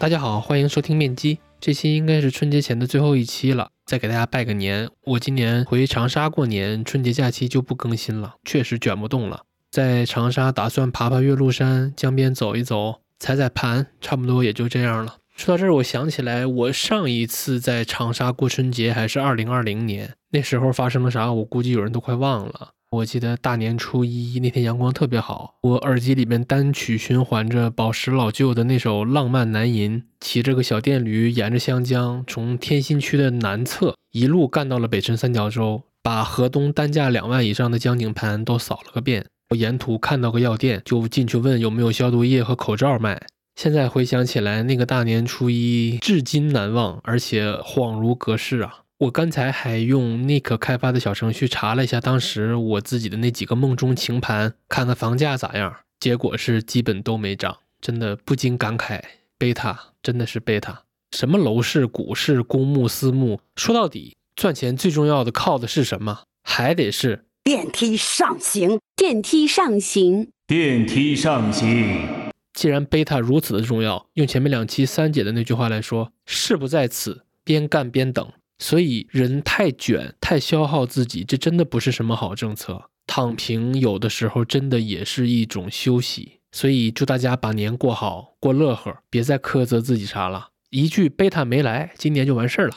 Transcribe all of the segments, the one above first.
大家好，欢迎收听面基。这期应该是春节前的最后一期了，再给大家拜个年。我今年回长沙过年，春节假期就不更新了，确实卷不动了。在长沙打算爬爬岳麓山，江边走一走，踩踩盘，差不多也就这样了。说到这儿，我想起来，我上一次在长沙过春节还是二零二零年，那时候发生了啥，我估计有人都快忘了。我记得大年初一那天阳光特别好，我耳机里面单曲循环着宝石老舅的那首《浪漫南吟》，骑着个小电驴沿着湘江，从天心区的南侧一路干到了北辰三角洲，把河东单价两万以上的江景盘都扫了个遍。我沿途看到个药店，就进去问有没有消毒液和口罩卖。现在回想起来，那个大年初一至今难忘，而且恍如隔世啊。我刚才还用 Nick 开发的小程序查了一下当时我自己的那几个梦中情盘，看看房价咋样，结果是基本都没涨，真的不禁感慨，贝塔真的是贝塔。什么楼市、股市、公募、私募，说到底，赚钱最重要的靠的是什么？还得是电梯上行，电梯上行，电梯上行。既然贝塔如此的重要，用前面两期三姐的那句话来说，事不在此，边干边等。所以人太卷，太消耗自己，这真的不是什么好政策。躺平有的时候真的也是一种休息。所以祝大家把年过好，过乐呵，别再苛责自己啥了。一句贝塔没来，今年就完事儿了。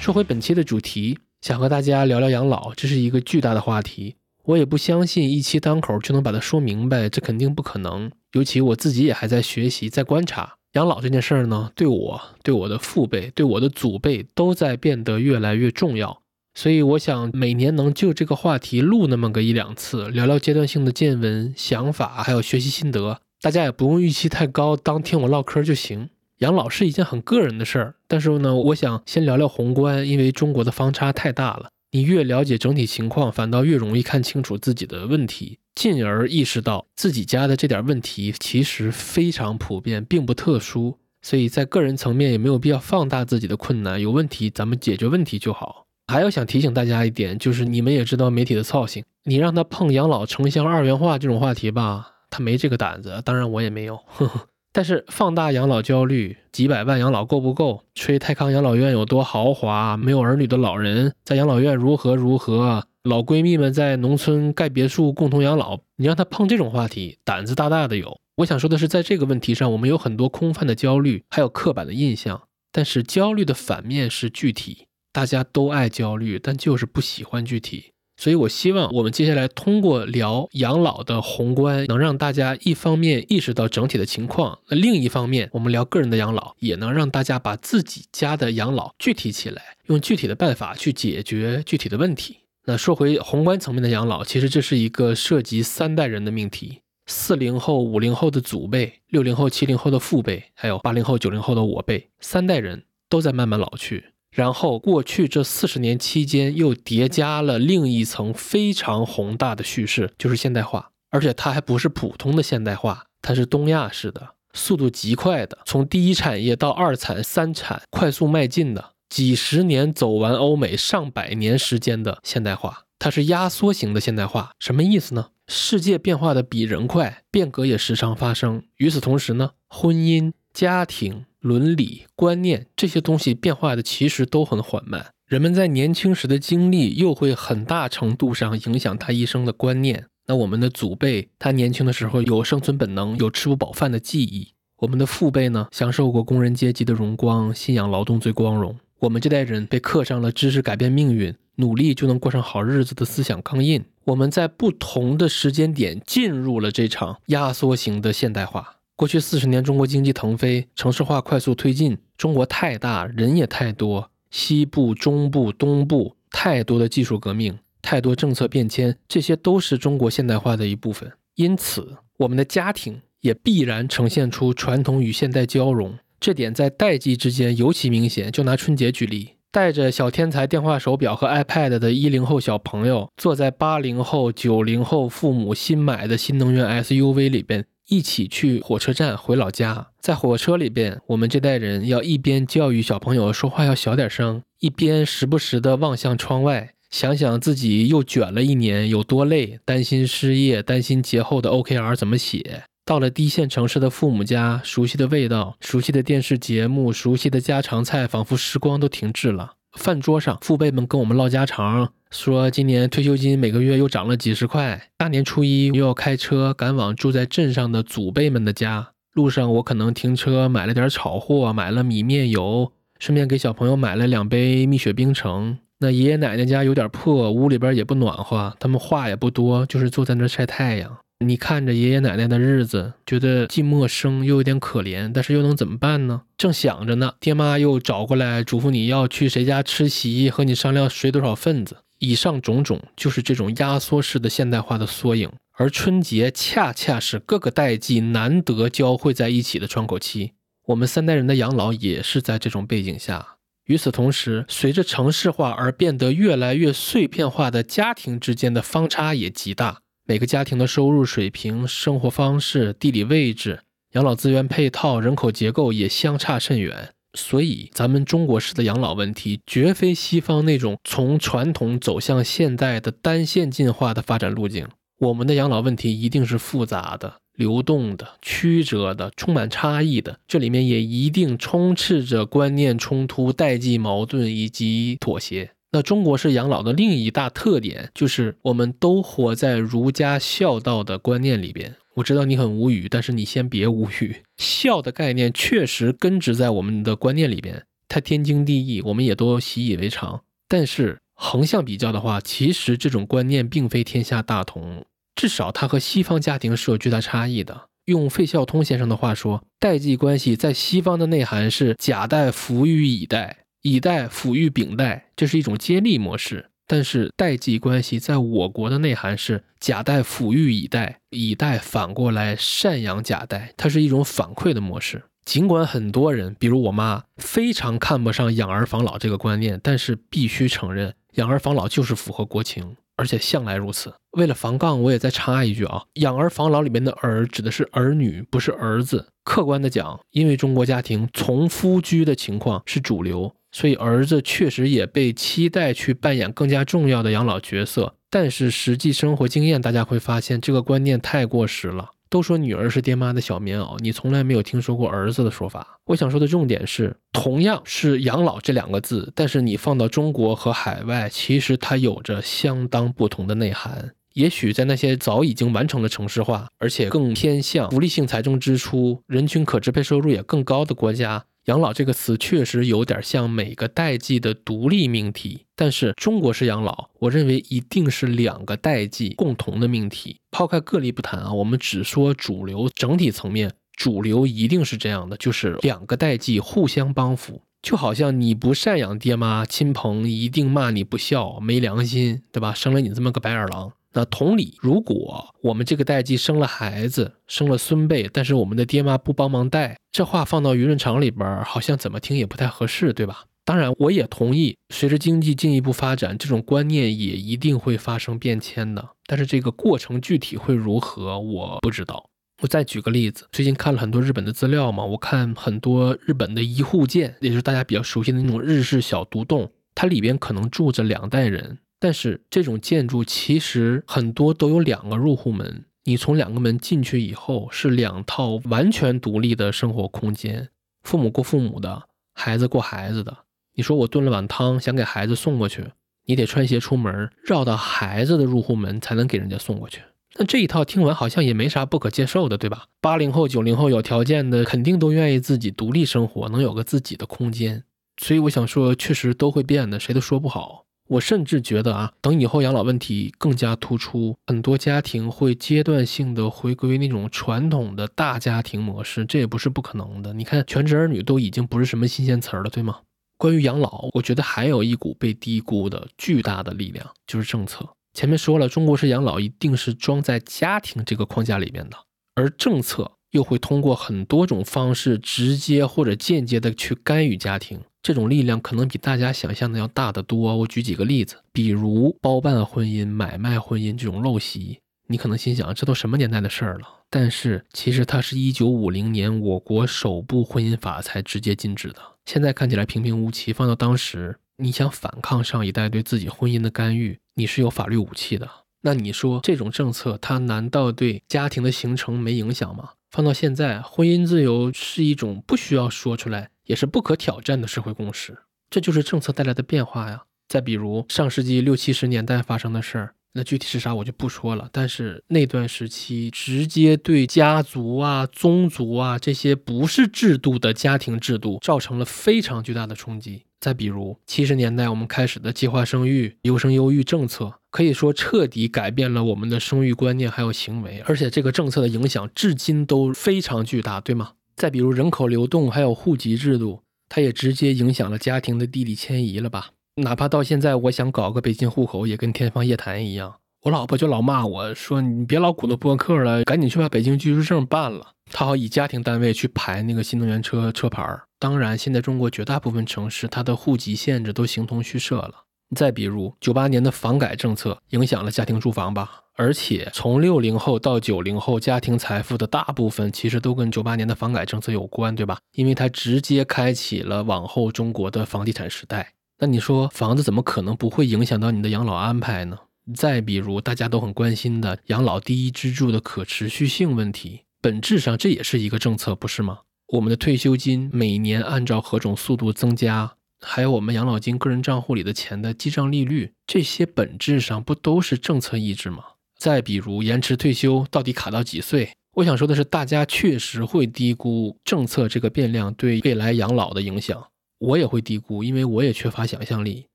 说回本期的主题。想和大家聊聊养老，这是一个巨大的话题。我也不相信一期单口就能把它说明白，这肯定不可能。尤其我自己也还在学习，在观察养老这件事儿呢，对我、对我的父辈、对我的祖辈都在变得越来越重要。所以我想每年能就这个话题录那么个一两次，聊聊阶段性的见闻、想法，还有学习心得。大家也不用预期太高，当听我唠嗑就行。养老是一件很个人的事儿，但是呢，我想先聊聊宏观，因为中国的方差太大了。你越了解整体情况，反倒越容易看清楚自己的问题，进而意识到自己家的这点问题其实非常普遍，并不特殊。所以在个人层面也没有必要放大自己的困难，有问题咱们解决问题就好。还要想提醒大家一点，就是你们也知道媒体的操性，你让他碰养老城乡二元化这种话题吧，他没这个胆子。当然我也没有。呵 呵但是放大养老焦虑，几百万养老够不够？吹泰康养老院有多豪华？没有儿女的老人在养老院如何如何？老闺蜜们在农村盖别墅共同养老，你让他碰这种话题，胆子大大的有。我想说的是，在这个问题上，我们有很多空泛的焦虑，还有刻板的印象。但是焦虑的反面是具体，大家都爱焦虑，但就是不喜欢具体。所以，我希望我们接下来通过聊养老的宏观，能让大家一方面意识到整体的情况，那另一方面，我们聊个人的养老，也能让大家把自己家的养老具体起来，用具体的办法去解决具体的问题。那说回宏观层面的养老，其实这是一个涉及三代人的命题：四零后、五零后的祖辈，六零后、七零后的父辈，还有八零后、九零后的我辈，三代人都在慢慢老去。然后，过去这四十年期间，又叠加了另一层非常宏大的叙事，就是现代化。而且它还不是普通的现代化，它是东亚式的，速度极快的，从第一产业到二产、三产快速迈进的，几十年走完欧美上百年时间的现代化。它是压缩型的现代化，什么意思呢？世界变化的比人快，变革也时常发生。与此同时呢，婚姻、家庭。伦理观念这些东西变化的其实都很缓慢，人们在年轻时的经历又会很大程度上影响他一生的观念。那我们的祖辈，他年轻的时候有生存本能，有吃不饱饭的记忆；我们的父辈呢，享受过工人阶级的荣光，信仰劳动最光荣。我们这代人被刻上了知识改变命运，努力就能过上好日子的思想钢印。我们在不同的时间点进入了这场压缩型的现代化。过去四十年，中国经济腾飞，城市化快速推进。中国太大，人也太多，西部、中部、东部，太多的技术革命，太多政策变迁，这些都是中国现代化的一部分。因此，我们的家庭也必然呈现出传统与现代交融。这点在代际之间尤其明显。就拿春节举例，带着小天才电话手表和 iPad 的一零后小朋友，坐在八零后、九零后父母新买的新能源 SUV 里边。一起去火车站回老家，在火车里边，我们这代人要一边教育小朋友说话要小点声，一边时不时的望向窗外，想想自己又卷了一年有多累，担心失业，担心节后的 OKR 怎么写。到了低线城市的父母家，熟悉的味道，熟悉的电视节目，熟悉的家常菜，仿佛时光都停滞了。饭桌上，父辈们跟我们唠家常，说今年退休金每个月又涨了几十块。大年初一又要开车赶往住在镇上的祖辈们的家，路上我可能停车买了点炒货，买了米面油，顺便给小朋友买了两杯蜜雪冰城。那爷爷奶奶家有点破，屋里边也不暖和，他们话也不多，就是坐在那晒太阳。你看着爷爷奶奶的日子，觉得既陌生又有点可怜，但是又能怎么办呢？正想着呢，爹妈又找过来嘱咐你要去谁家吃席，和你商量谁多少份子。以上种种就是这种压缩式的现代化的缩影，而春节恰恰是各个代际难得交汇在一起的窗口期。我们三代人的养老也是在这种背景下。与此同时，随着城市化而变得越来越碎片化的家庭之间的方差也极大。每个家庭的收入水平、生活方式、地理位置、养老资源配套、人口结构也相差甚远，所以咱们中国式的养老问题绝非西方那种从传统走向现代的单线进化的发展路径。我们的养老问题一定是复杂的、流动的、曲折的、充满差异的，这里面也一定充斥着观念冲突、代际矛盾以及妥协。那中国式养老的另一大特点就是，我们都活在儒家孝道的观念里边。我知道你很无语，但是你先别无语。孝的概念确实根植在我们的观念里边，它天经地义，我们也都习以为常。但是横向比较的话，其实这种观念并非天下大同，至少它和西方家庭是有巨大差异的。用费孝通先生的话说，代际关系在西方的内涵是甲代服于乙代。乙代抚育丙代，这是一种接力模式；但是代际关系在我国的内涵是甲代抚育乙代，乙代反过来赡养甲代，它是一种反馈的模式。尽管很多人，比如我妈，非常看不上养儿防老这个观念，但是必须承认，养儿防老就是符合国情，而且向来如此。为了防杠，我也再插一句啊，养儿防老里面的儿指的是儿女，不是儿子。客观的讲，因为中国家庭从夫居的情况是主流。所以儿子确实也被期待去扮演更加重要的养老角色，但是实际生活经验，大家会发现这个观念太过时了。都说女儿是爹妈的小棉袄，你从来没有听说过儿子的说法。我想说的重点是，同样是养老这两个字，但是你放到中国和海外，其实它有着相当不同的内涵。也许在那些早已经完成了城市化，而且更偏向福利性财政支出、人均可支配收入也更高的国家。养老这个词确实有点像每个代际的独立命题，但是中国式养老，我认为一定是两个代际共同的命题。抛开个例不谈啊，我们只说主流整体层面，主流一定是这样的，就是两个代际互相帮扶，就好像你不赡养爹妈，亲朋一定骂你不孝、没良心，对吧？生了你这么个白眼狼。那同理，如果我们这个代际生了孩子，生了孙辈，但是我们的爹妈不帮忙带，这话放到舆论场里边，好像怎么听也不太合适，对吧？当然，我也同意，随着经济进一步发展，这种观念也一定会发生变迁的。但是这个过程具体会如何，我不知道。我再举个例子，最近看了很多日本的资料嘛，我看很多日本的一户建，也就是大家比较熟悉的那种日式小独栋，它里边可能住着两代人。但是这种建筑其实很多都有两个入户门，你从两个门进去以后是两套完全独立的生活空间，父母过父母的，孩子过孩子的。你说我炖了碗汤想给孩子送过去，你得穿鞋出门，绕到孩子的入户门才能给人家送过去。那这一套听完好像也没啥不可接受的，对吧？八零后、九零后有条件的肯定都愿意自己独立生活，能有个自己的空间。所以我想说，确实都会变的，谁都说不好。我甚至觉得啊，等以后养老问题更加突出，很多家庭会阶段性的回归那种传统的大家庭模式，这也不是不可能的。你看，全职儿女都已经不是什么新鲜词儿了，对吗？关于养老，我觉得还有一股被低估的巨大的力量，就是政策。前面说了，中国式养老一定是装在家庭这个框架里面的，而政策又会通过很多种方式，直接或者间接的去干预家庭。这种力量可能比大家想象的要大得多。我举几个例子，比如包办婚姻、买卖婚姻这种陋习，你可能心想，这都什么年代的事儿了？但是其实它是一九五零年我国首部婚姻法才直接禁止的。现在看起来平平无奇，放到当时，你想反抗上一代对自己婚姻的干预，你是有法律武器的。那你说这种政策，它难道对家庭的形成没影响吗？放到现在，婚姻自由是一种不需要说出来，也是不可挑战的社会共识。这就是政策带来的变化呀。再比如上世纪六七十年代发生的事儿。那具体是啥我就不说了，但是那段时期直接对家族啊、宗族啊这些不是制度的家庭制度造成了非常巨大的冲击。再比如七十年代我们开始的计划生育、优生优育政策，可以说彻底改变了我们的生育观念还有行为，而且这个政策的影响至今都非常巨大，对吗？再比如人口流动还有户籍制度，它也直接影响了家庭的地理迁移了吧？哪怕到现在，我想搞个北京户口，也跟天方夜谭一样。我老婆就老骂我说：“你别老鼓捣播客了，赶紧去把北京居住证办了。”她好以家庭单位去排那个新能源车车牌儿。当然，现在中国绝大部分城市，它的户籍限制都形同虚设了。再比如，九八年的房改政策影响了家庭住房吧？而且从六零后到九零后，家庭财富的大部分其实都跟九八年的房改政策有关，对吧？因为它直接开启了往后中国的房地产时代。那你说房子怎么可能不会影响到你的养老安排呢？再比如大家都很关心的养老第一支柱的可持续性问题，本质上这也是一个政策，不是吗？我们的退休金每年按照何种速度增加，还有我们养老金个人账户里的钱的记账利率，这些本质上不都是政策意志吗？再比如延迟退休到底卡到几岁？我想说的是，大家确实会低估政策这个变量对未来养老的影响。我也会低估，因为我也缺乏想象力，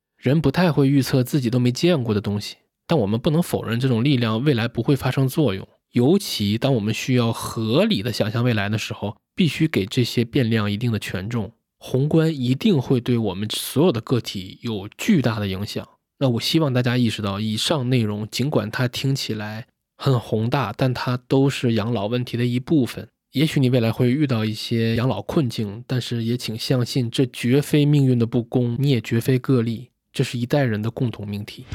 人不太会预测自己都没见过的东西。但我们不能否认这种力量未来不会发生作用，尤其当我们需要合理的想象未来的时候，必须给这些变量一定的权重。宏观一定会对我们所有的个体有巨大的影响。那我希望大家意识到，以上内容尽管它听起来很宏大，但它都是养老问题的一部分。也许你未来会遇到一些养老困境，但是也请相信，这绝非命运的不公，你也绝非个例，这是一代人的共同命题。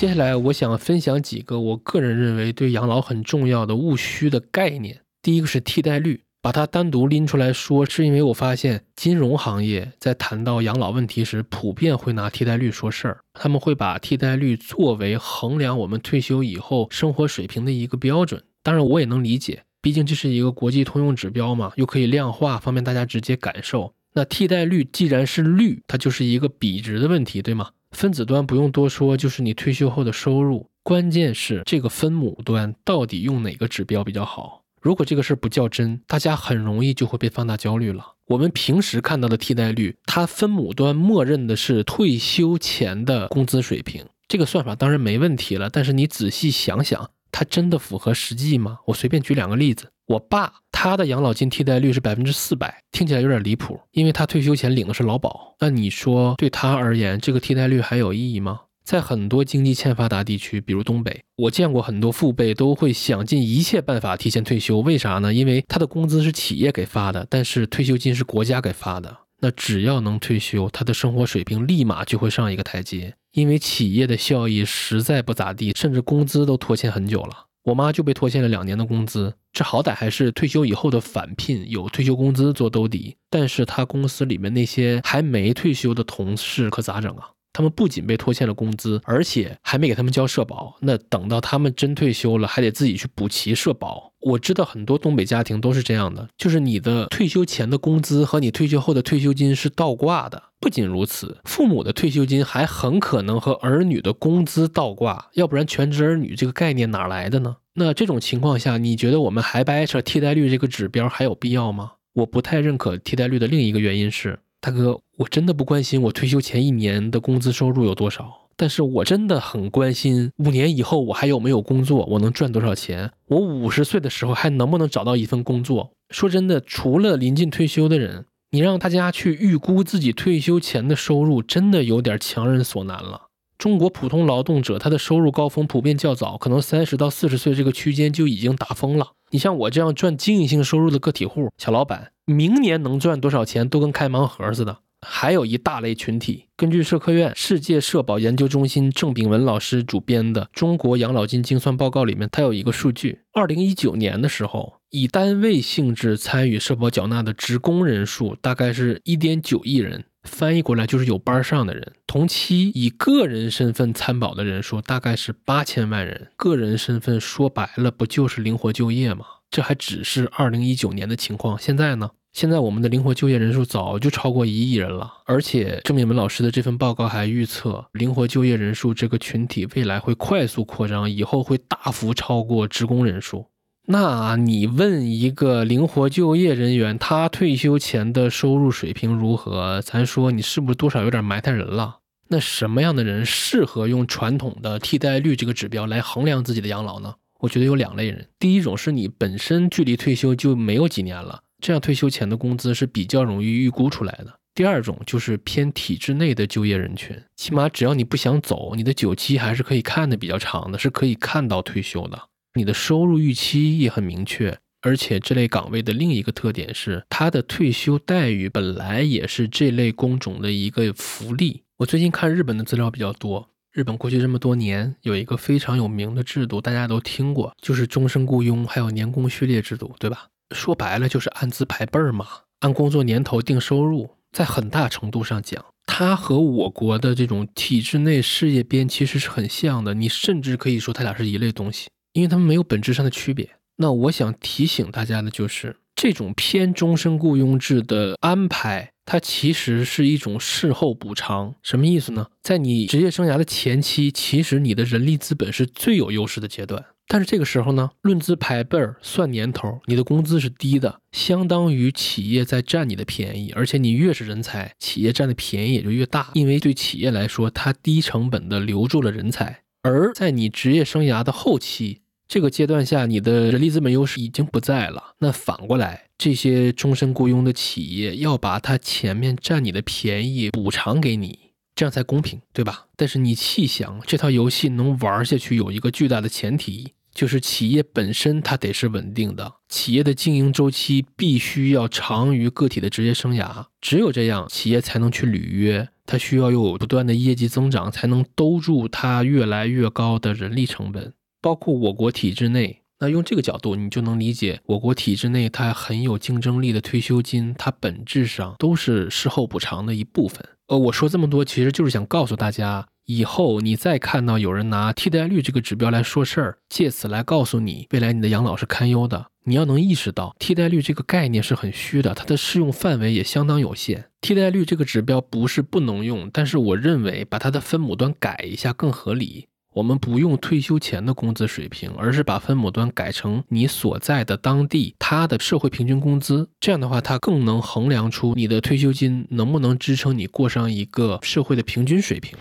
接下来，我想分享几个我个人认为对养老很重要的务虚的概念。第一个是替代率。把它单独拎出来说，是因为我发现金融行业在谈到养老问题时，普遍会拿替代率说事儿。他们会把替代率作为衡量我们退休以后生活水平的一个标准。当然，我也能理解，毕竟这是一个国际通用指标嘛，又可以量化，方便大家直接感受。那替代率既然是率，它就是一个比值的问题，对吗？分子端不用多说，就是你退休后的收入。关键是这个分母端到底用哪个指标比较好？如果这个事儿不较真，大家很容易就会被放大焦虑了。我们平时看到的替代率，它分母端默认的是退休前的工资水平，这个算法当然没问题了。但是你仔细想想，它真的符合实际吗？我随便举两个例子，我爸他的养老金替代率是百分之四百，听起来有点离谱，因为他退休前领的是劳保。那你说对他而言，这个替代率还有意义吗？在很多经济欠发达地区，比如东北，我见过很多父辈都会想尽一切办法提前退休。为啥呢？因为他的工资是企业给发的，但是退休金是国家给发的。那只要能退休，他的生活水平立马就会上一个台阶。因为企业的效益实在不咋地，甚至工资都拖欠很久了。我妈就被拖欠了两年的工资，这好歹还是退休以后的返聘，有退休工资做兜底。但是他公司里面那些还没退休的同事可咋整啊？他们不仅被拖欠了工资，而且还没给他们交社保。那等到他们真退休了，还得自己去补齐社保。我知道很多东北家庭都是这样的，就是你的退休前的工资和你退休后的退休金是倒挂的。不仅如此，父母的退休金还很可能和儿女的工资倒挂，要不然全职儿女这个概念哪来的呢？那这种情况下，你觉得我们还掰扯替代率这个指标还有必要吗？我不太认可替代率的另一个原因是。大哥，我真的不关心我退休前一年的工资收入有多少，但是我真的很关心五年以后我还有没有工作，我能赚多少钱，我五十岁的时候还能不能找到一份工作。说真的，除了临近退休的人，你让大家去预估自己退休前的收入，真的有点强人所难了。中国普通劳动者他的收入高峰普遍较早，可能三十到四十岁这个区间就已经打疯了。你像我这样赚经营性收入的个体户、小老板，明年能赚多少钱都跟开盲盒似的。还有一大类群体，根据社科院世界社保研究中心郑炳文老师主编的《中国养老金精算报告》里面，它有一个数据：二零一九年的时候，以单位性质参与社保缴纳的职工人数大概是一点九亿人，翻译过来就是有班上的人。同期以个人身份参保的人数大概是八千万人。个人身份说白了，不就是灵活就业吗？这还只是二零一九年的情况，现在呢？现在我们的灵活就业人数早就超过一亿人了，而且郑敏文老师的这份报告还预测，灵活就业人数这个群体未来会快速扩张，以后会大幅超过职工人数。那你问一个灵活就业人员，他退休前的收入水平如何？咱说你是不是多少有点埋汰人了？那什么样的人适合用传统的替代率这个指标来衡量自己的养老呢？我觉得有两类人，第一种是你本身距离退休就没有几年了。这样退休前的工资是比较容易预估出来的。第二种就是偏体制内的就业人群，起码只要你不想走，你的久期还是可以看的比较长的，是可以看到退休的。你的收入预期也很明确，而且这类岗位的另一个特点是，它的退休待遇本来也是这类工种的一个福利。我最近看日本的资料比较多，日本过去这么多年有一个非常有名的制度，大家都听过，就是终身雇佣还有年功序列制度，对吧？说白了就是按资排辈儿嘛，按工作年头定收入，在很大程度上讲，它和我国的这种体制内事业编其实是很像的。你甚至可以说它俩是一类东西，因为他们没有本质上的区别。那我想提醒大家的就是，这种偏终身雇佣制的安排，它其实是一种事后补偿。什么意思呢？在你职业生涯的前期，其实你的人力资本是最有优势的阶段。但是这个时候呢，论资排辈儿算年头，你的工资是低的，相当于企业在占你的便宜，而且你越是人才，企业占的便宜也就越大，因为对企业来说，它低成本的留住了人才。而在你职业生涯的后期这个阶段下，你的人力资本优势已经不在了。那反过来，这些终身雇佣的企业要把它前面占你的便宜补偿给你，这样才公平，对吧？但是你细想，这套游戏能玩下去，有一个巨大的前提。就是企业本身它得是稳定的，企业的经营周期必须要长于个体的职业生涯，只有这样，企业才能去履约，它需要有不断的业绩增长，才能兜住它越来越高的人力成本。包括我国体制内，那用这个角度，你就能理解我国体制内它很有竞争力的退休金，它本质上都是事后补偿的一部分。呃，我说这么多，其实就是想告诉大家。以后你再看到有人拿替代率这个指标来说事儿，借此来告诉你未来你的养老是堪忧的，你要能意识到替代率这个概念是很虚的，它的适用范围也相当有限。替代率这个指标不是不能用，但是我认为把它的分母端改一下更合理。我们不用退休前的工资水平，而是把分母端改成你所在的当地它的社会平均工资，这样的话它更能衡量出你的退休金能不能支撑你过上一个社会的平均水平。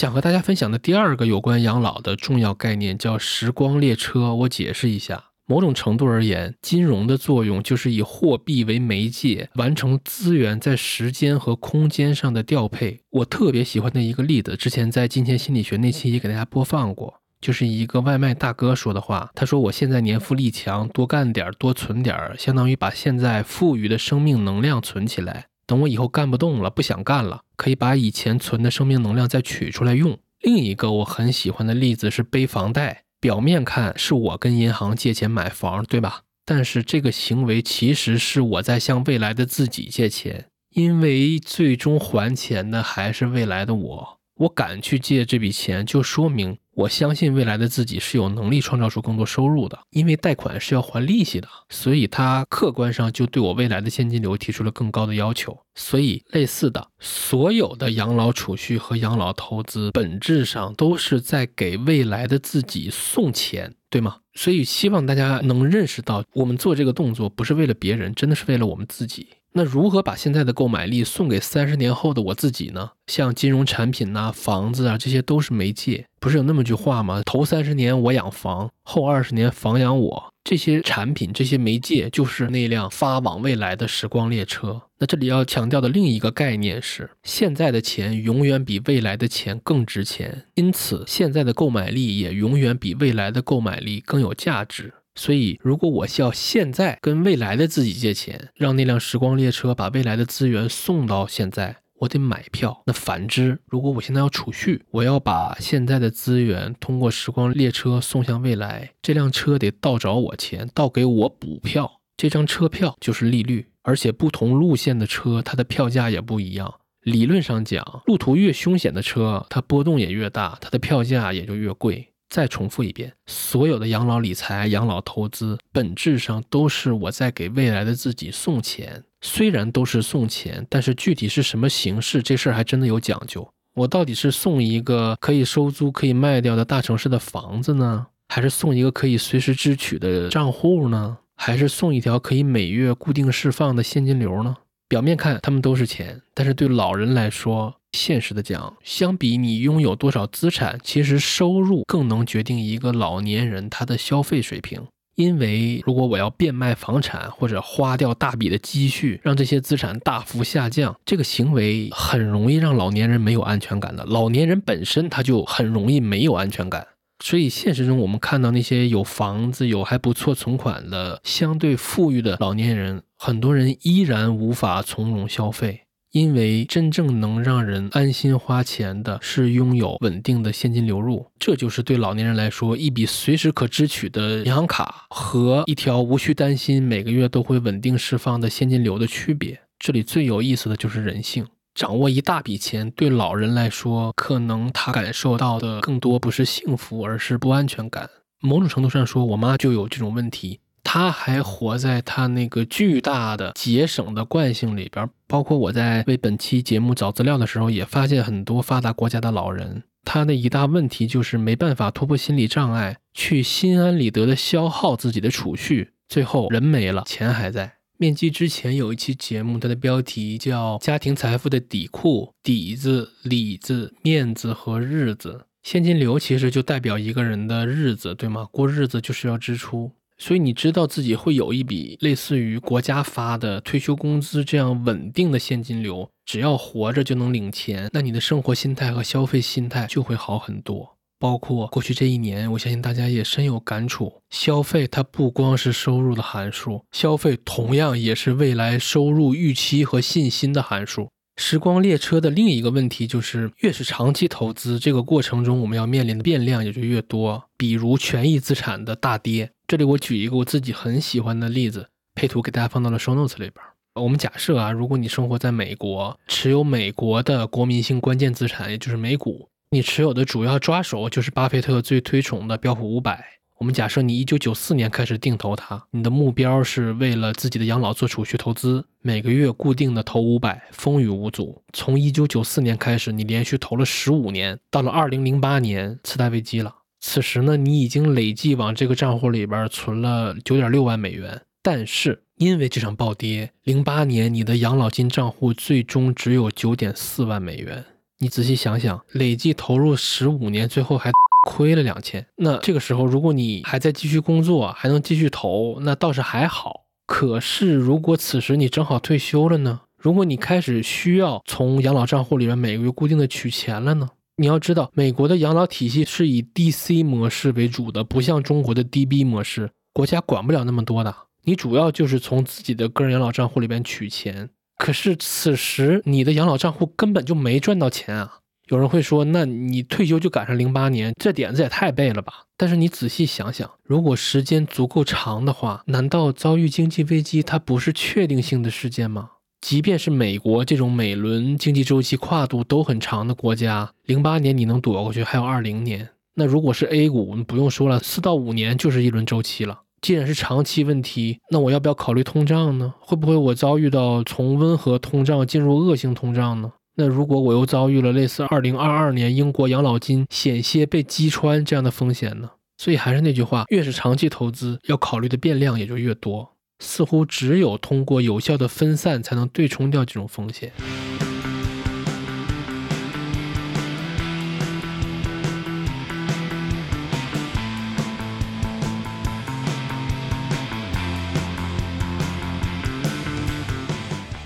想和大家分享的第二个有关养老的重要概念叫“时光列车”。我解释一下，某种程度而言，金融的作用就是以货币为媒介，完成资源在时间和空间上的调配。我特别喜欢的一个例子，之前在《金钱心理学》那期也给大家播放过，就是一个外卖大哥说的话。他说：“我现在年富力强，多干点，多存点儿，相当于把现在富余的生命能量存起来。”等我以后干不动了，不想干了，可以把以前存的生命能量再取出来用。另一个我很喜欢的例子是背房贷，表面看是我跟银行借钱买房，对吧？但是这个行为其实是我在向未来的自己借钱，因为最终还钱的还是未来的我。我敢去借这笔钱，就说明。我相信未来的自己是有能力创造出更多收入的，因为贷款是要还利息的，所以它客观上就对我未来的现金流提出了更高的要求。所以，类似的，所有的养老储蓄和养老投资本质上都是在给未来的自己送钱，对吗？所以，希望大家能认识到，我们做这个动作不是为了别人，真的是为了我们自己。那如何把现在的购买力送给三十年后的我自己呢？像金融产品呐、房子啊，这些都是媒介。不是有那么句话吗？头三十年我养房，后二十年房养我。这些产品、这些媒介就是那辆发往未来的时光列车。那这里要强调的另一个概念是，现在的钱永远比未来的钱更值钱，因此现在的购买力也永远比未来的购买力更有价值。所以，如果我需要现在跟未来的自己借钱，让那辆时光列车把未来的资源送到现在，我得买票。那反之，如果我现在要储蓄，我要把现在的资源通过时光列车送向未来，这辆车得倒找我钱，倒给我补票。这张车票就是利率，而且不同路线的车，它的票价也不一样。理论上讲，路途越凶险的车，它波动也越大，它的票价也就越贵。再重复一遍，所有的养老理财、养老投资，本质上都是我在给未来的自己送钱。虽然都是送钱，但是具体是什么形式，这事儿还真的有讲究。我到底是送一个可以收租、可以卖掉的大城市的房子呢，还是送一个可以随时支取的账户呢，还是送一条可以每月固定释放的现金流呢？表面看，他们都是钱，但是对老人来说，现实的讲，相比你拥有多少资产，其实收入更能决定一个老年人他的消费水平。因为如果我要变卖房产或者花掉大笔的积蓄，让这些资产大幅下降，这个行为很容易让老年人没有安全感的。老年人本身他就很容易没有安全感。所以现实中，我们看到那些有房子、有还不错存款的相对富裕的老年人，很多人依然无法从容消费，因为真正能让人安心花钱的是拥有稳定的现金流入。这就是对老年人来说，一笔随时可支取的银行卡和一条无需担心每个月都会稳定释放的现金流的区别。这里最有意思的就是人性。掌握一大笔钱，对老人来说，可能他感受到的更多不是幸福，而是不安全感。某种程度上说，我妈就有这种问题，他还活在他那个巨大的节省的惯性里边。包括我在为本期节目找资料的时候，也发现很多发达国家的老人，他的一大问题就是没办法突破心理障碍，去心安理得的消耗自己的储蓄，最后人没了，钱还在。面基之前有一期节目，它的标题叫《家庭财富的底库：底子、里子、面子和日子》。现金流其实就代表一个人的日子，对吗？过日子就是要支出，所以你知道自己会有一笔类似于国家发的退休工资这样稳定的现金流，只要活着就能领钱，那你的生活心态和消费心态就会好很多。包括过去这一年，我相信大家也深有感触。消费它不光是收入的函数，消费同样也是未来收入预期和信心的函数。时光列车的另一个问题就是，越是长期投资，这个过程中我们要面临的变量也就越多。比如权益资产的大跌，这里我举一个我自己很喜欢的例子，配图给大家放到了 show notes 里边。我们假设啊，如果你生活在美国，持有美国的国民性关键资产，也就是美股。你持有的主要抓手就是巴菲特最推崇的标普五百。我们假设你一九九四年开始定投它，你的目标是为了自己的养老做储蓄投资，每个月固定的投五百，风雨无阻。从一九九四年开始，你连续投了十五年，到了二零零八年次贷危机了，此时呢，你已经累计往这个账户里边存了九点六万美元。但是因为这场暴跌，零八年你的养老金账户最终只有九点四万美元。你仔细想想，累计投入十五年，最后还亏了两千。那这个时候，如果你还在继续工作，还能继续投，那倒是还好。可是，如果此时你正好退休了呢？如果你开始需要从养老账户里面每个月固定的取钱了呢？你要知道，美国的养老体系是以 DC 模式为主的，不像中国的 DB 模式，国家管不了那么多的。你主要就是从自己的个人养老账户里边取钱。可是此时你的养老账户根本就没赚到钱啊！有人会说，那你退休就赶上零八年，这点子也太背了吧？但是你仔细想想，如果时间足够长的话，难道遭遇经济危机它不是确定性的事件吗？即便是美国这种每轮经济周期跨度都很长的国家，零八年你能躲过去，还有二零年。那如果是 A 股，我们不用说了，四到五年就是一轮周期了。既然是长期问题，那我要不要考虑通胀呢？会不会我遭遇到从温和通胀进入恶性通胀呢？那如果我又遭遇了类似二零二二年英国养老金险些被击穿这样的风险呢？所以还是那句话，越是长期投资，要考虑的变量也就越多。似乎只有通过有效的分散，才能对冲掉这种风险。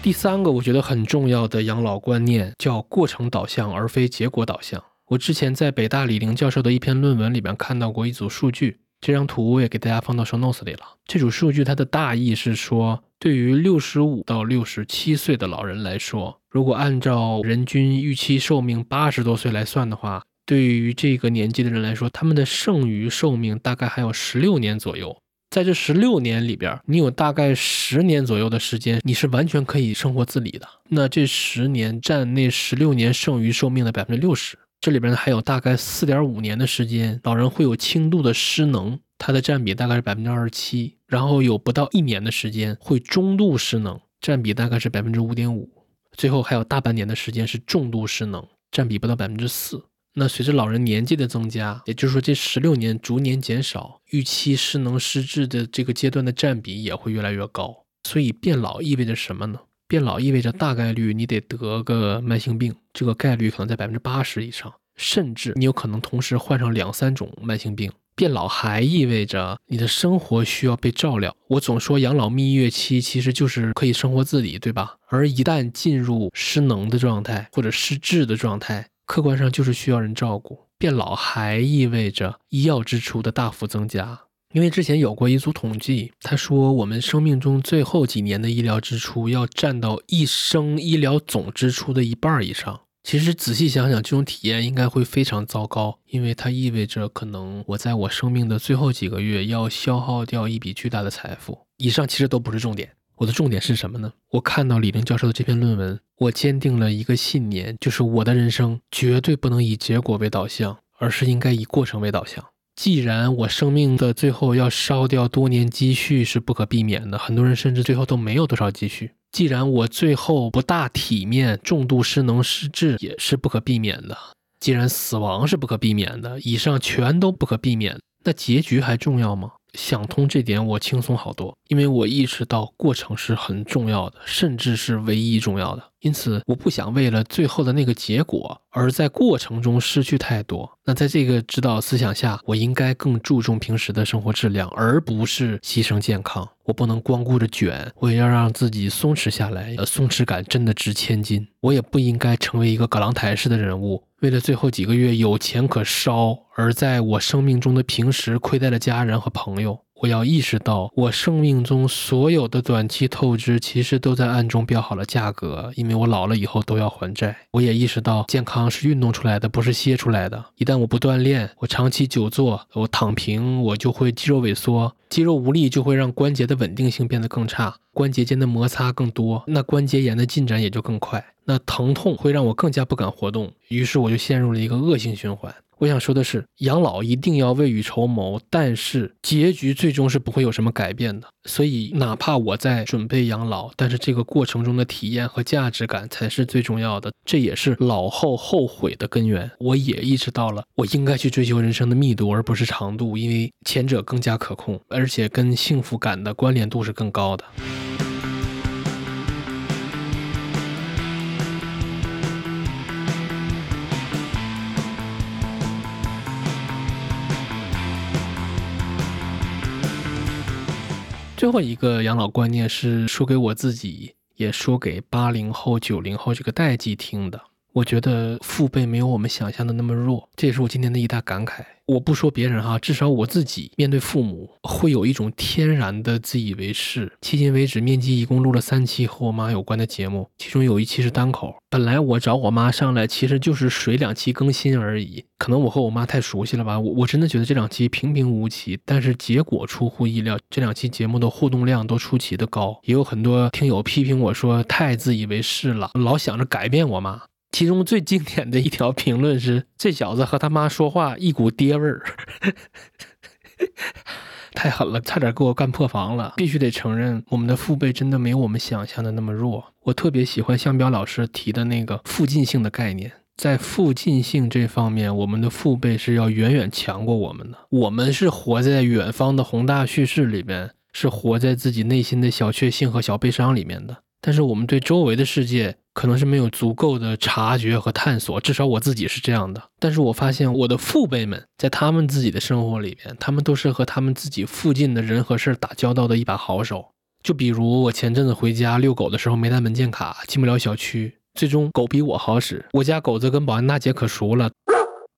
第三个我觉得很重要的养老观念叫过程导向，而非结果导向。我之前在北大李玲教授的一篇论文里面看到过一组数据，这张图我也给大家放到 show notes 里了。这组数据它的大意是说，对于六十五到六十七岁的老人来说，如果按照人均预期寿命八十多岁来算的话，对于这个年纪的人来说，他们的剩余寿命大概还有十六年左右。在这十六年里边，你有大概十年左右的时间，你是完全可以生活自理的。那这十年占那十六年剩余寿命的百分之六十。这里边还有大概四点五年的时间，老人会有轻度的失能，它的占比大概是百分之二十七。然后有不到一年的时间会中度失能，占比大概是百分之五点五。最后还有大半年的时间是重度失能，占比不到百分之四。那随着老人年纪的增加，也就是说这十六年逐年减少，预期失能失智的这个阶段的占比也会越来越高。所以变老意味着什么呢？变老意味着大概率你得得个慢性病，这个概率可能在百分之八十以上，甚至你有可能同时患上两三种慢性病。变老还意味着你的生活需要被照料。我总说养老蜜月期其实就是可以生活自理，对吧？而一旦进入失能的状态或者失智的状态，客观上就是需要人照顾，变老还意味着医药支出的大幅增加。因为之前有过一组统计，他说我们生命中最后几年的医疗支出要占到一生医疗总支出的一半以上。其实仔细想想，这种体验应该会非常糟糕，因为它意味着可能我在我生命的最后几个月要消耗掉一笔巨大的财富。以上其实都不是重点。我的重点是什么呢？我看到李玲教授的这篇论文，我坚定了一个信念，就是我的人生绝对不能以结果为导向，而是应该以过程为导向。既然我生命的最后要烧掉多年积蓄是不可避免的，很多人甚至最后都没有多少积蓄。既然我最后不大体面，重度失能失智也是不可避免的。既然死亡是不可避免的，以上全都不可避免，那结局还重要吗？想通这点，我轻松好多，因为我意识到过程是很重要的，甚至是唯一重要的。因此，我不想为了最后的那个结果，而在过程中失去太多。那在这个指导思想下，我应该更注重平时的生活质量，而不是牺牲健康。我不能光顾着卷，我也要让自己松弛下来。呃，松弛感真的值千金。我也不应该成为一个葛朗台式的人物，为了最后几个月有钱可烧，而在我生命中的平时亏待了家人和朋友。我要意识到，我生命中所有的短期透支，其实都在暗中标好了价格，因为我老了以后都要还债。我也意识到，健康是运动出来的，不是歇出来的。一旦我不锻炼，我长期久坐，我躺平，我就会肌肉萎缩，肌肉无力就会让关节的稳定性变得更差，关节间的摩擦更多，那关节炎的进展也就更快，那疼痛会让我更加不敢活动，于是我就陷入了一个恶性循环。我想说的是，养老一定要未雨绸缪，但是结局最终是不会有什么改变的。所以，哪怕我在准备养老，但是这个过程中的体验和价值感才是最重要的。这也是老后后悔的根源。我也意识到了，我应该去追求人生的密度，而不是长度，因为前者更加可控，而而且跟幸福感的关联度是更高的。最后一个养老观念是说给我自己，也说给八零后、九零后这个代际听的。我觉得父辈没有我们想象的那么弱，这也是我今天的一大感慨。我不说别人哈，至少我自己面对父母会有一种天然的自以为是。迄今为止，面基一共录了三期和我妈有关的节目，其中有一期是单口。本来我找我妈上来，其实就是水两期更新而已。可能我和我妈太熟悉了吧，我我真的觉得这两期平平无奇，但是结果出乎意料，这两期节目的互动量都出奇的高。也有很多听友批评我说太自以为是了，老想着改变我妈。其中最经典的一条评论是：“这小子和他妈说话一股爹味儿，太狠了，差点给我干破防了。”必须得承认，我们的父辈真的没有我们想象的那么弱。我特别喜欢向彪老师提的那个附近性的概念，在附近性这方面，我们的父辈是要远远强过我们的。我们是活在远方的宏大叙事里边。是活在自己内心的小确幸和小悲伤里面的。但是我们对周围的世界可能是没有足够的察觉和探索，至少我自己是这样的。但是我发现我的父辈们在他们自己的生活里边，他们都是和他们自己附近的人和事打交道的一把好手。就比如我前阵子回家遛狗的时候没带门禁卡，进不了小区，最终狗比我好使，我家狗子跟保安大姐可熟了，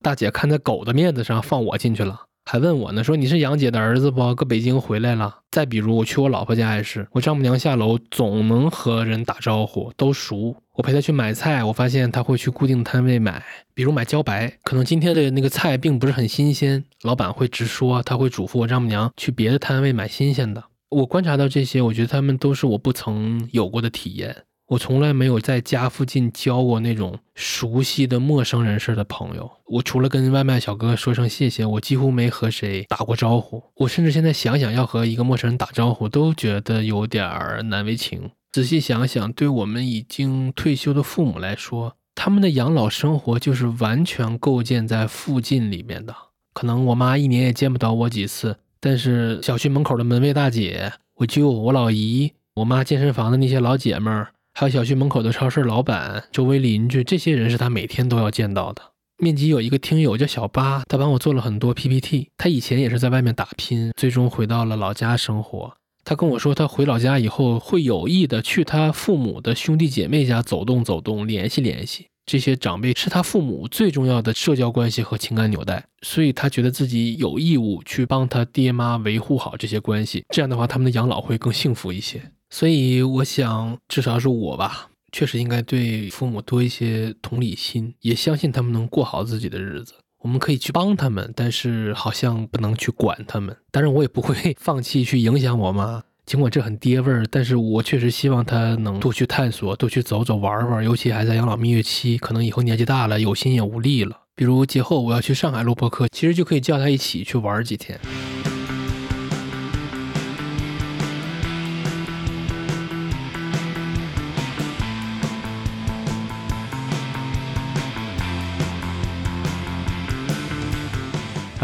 大姐看在狗的面子上放我进去了。还问我呢，说你是杨姐的儿子不？搁北京回来了。再比如，我去我老婆家也是，我丈母娘下楼总能和人打招呼，都熟。我陪她去买菜，我发现她会去固定摊位买，比如买茭白，可能今天的那个菜并不是很新鲜，老板会直说，他会嘱咐我丈母娘去别的摊位买新鲜的。我观察到这些，我觉得他们都是我不曾有过的体验。我从来没有在家附近交过那种熟悉的陌生人似的朋友。我除了跟外卖小哥说声谢谢，我几乎没和谁打过招呼。我甚至现在想想要和一个陌生人打招呼，都觉得有点儿难为情。仔细想想，对我们已经退休的父母来说，他们的养老生活就是完全构建在附近里面的。可能我妈一年也见不到我几次，但是小区门口的门卫大姐、我舅、我老姨、我妈健身房的那些老姐们儿。还有小区门口的超市老板、周围邻居，这些人是他每天都要见到的。面基有一个听友叫小八，他帮我做了很多 PPT。他以前也是在外面打拼，最终回到了老家生活。他跟我说，他回老家以后会有意的去他父母的兄弟姐妹家走动走动，联系联系。这些长辈是他父母最重要的社交关系和情感纽带，所以他觉得自己有义务去帮他爹妈维护好这些关系。这样的话，他们的养老会更幸福一些。所以我想，至少是我吧，确实应该对父母多一些同理心，也相信他们能过好自己的日子。我们可以去帮他们，但是好像不能去管他们。当然，我也不会 放弃去影响我妈，尽管这很爹味儿，但是我确实希望她能多去探索，多去走走玩玩。尤其还在养老蜜月期，可能以后年纪大了，有心也无力了。比如节后我要去上海录播课，其实就可以叫他一起去玩几天。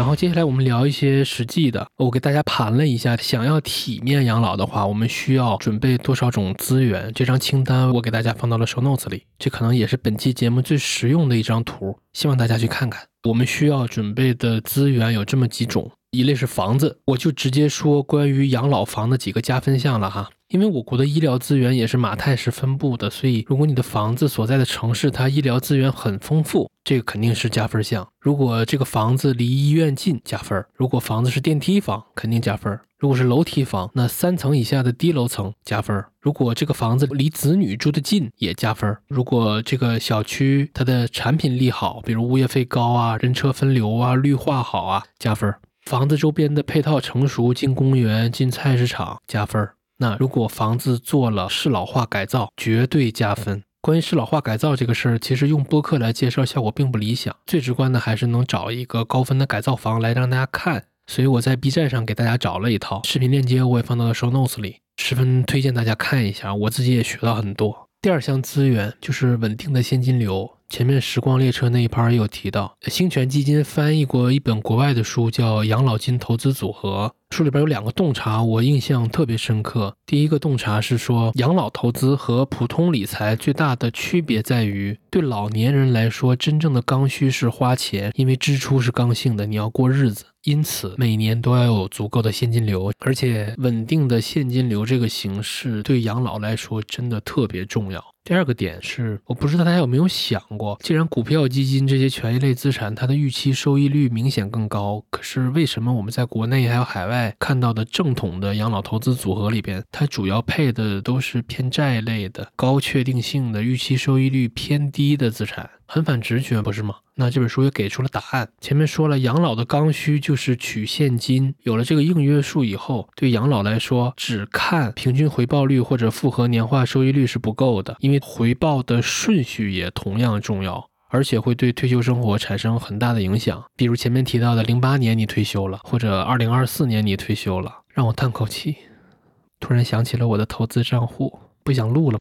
然后接下来我们聊一些实际的。我给大家盘了一下，想要体面养老的话，我们需要准备多少种资源？这张清单我给大家放到了 show notes 里，这可能也是本期节目最实用的一张图，希望大家去看看。我们需要准备的资源有这么几种，一类是房子，我就直接说关于养老房的几个加分项了哈。因为我国的医疗资源也是马太式分布的，所以如果你的房子所在的城市它医疗资源很丰富，这个肯定是加分项。如果这个房子离医院近，加分；如果房子是电梯房，肯定加分；如果是楼梯房，那三层以下的低楼层加分；如果这个房子离子女住的近，也加分；如果这个小区它的产品力好，比如物业费高啊、人车分流啊、绿化好啊，加分；房子周边的配套成熟，进公园、进菜市场，加分。那如果房子做了适老化改造，绝对加分。关于适老化改造这个事儿，其实用播客来介绍效果并不理想。最直观的还是能找一个高分的改造房来让大家看。所以我在 B 站上给大家找了一套视频链接，我也放到了 Show Notes 里，十分推荐大家看一下。我自己也学到很多。第二项资源就是稳定的现金流。前面时光列车那一盘也有提到，兴全基金翻译过一本国外的书，叫《养老金投资组合》。书里边有两个洞察，我印象特别深刻。第一个洞察是说，养老投资和普通理财最大的区别在于，对老年人来说，真正的刚需是花钱，因为支出是刚性的，你要过日子，因此每年都要有足够的现金流，而且稳定的现金流这个形式对养老来说真的特别重要。第二个点是，我不知道大家有没有想过，既然股票基金这些权益类资产它的预期收益率明显更高，可是为什么我们在国内还有海外？看到的正统的养老投资组合里边，它主要配的都是偏债类的、高确定性的、预期收益率偏低的资产，很反直觉，不是吗？那这本书也给出了答案。前面说了，养老的刚需就是取现金，有了这个硬约束以后，对养老来说，只看平均回报率或者复合年化收益率是不够的，因为回报的顺序也同样重要。而且会对退休生活产生很大的影响，比如前面提到的零八年你退休了，或者二零二四年你退休了，让我叹口气，突然想起了我的投资账户，不想录了。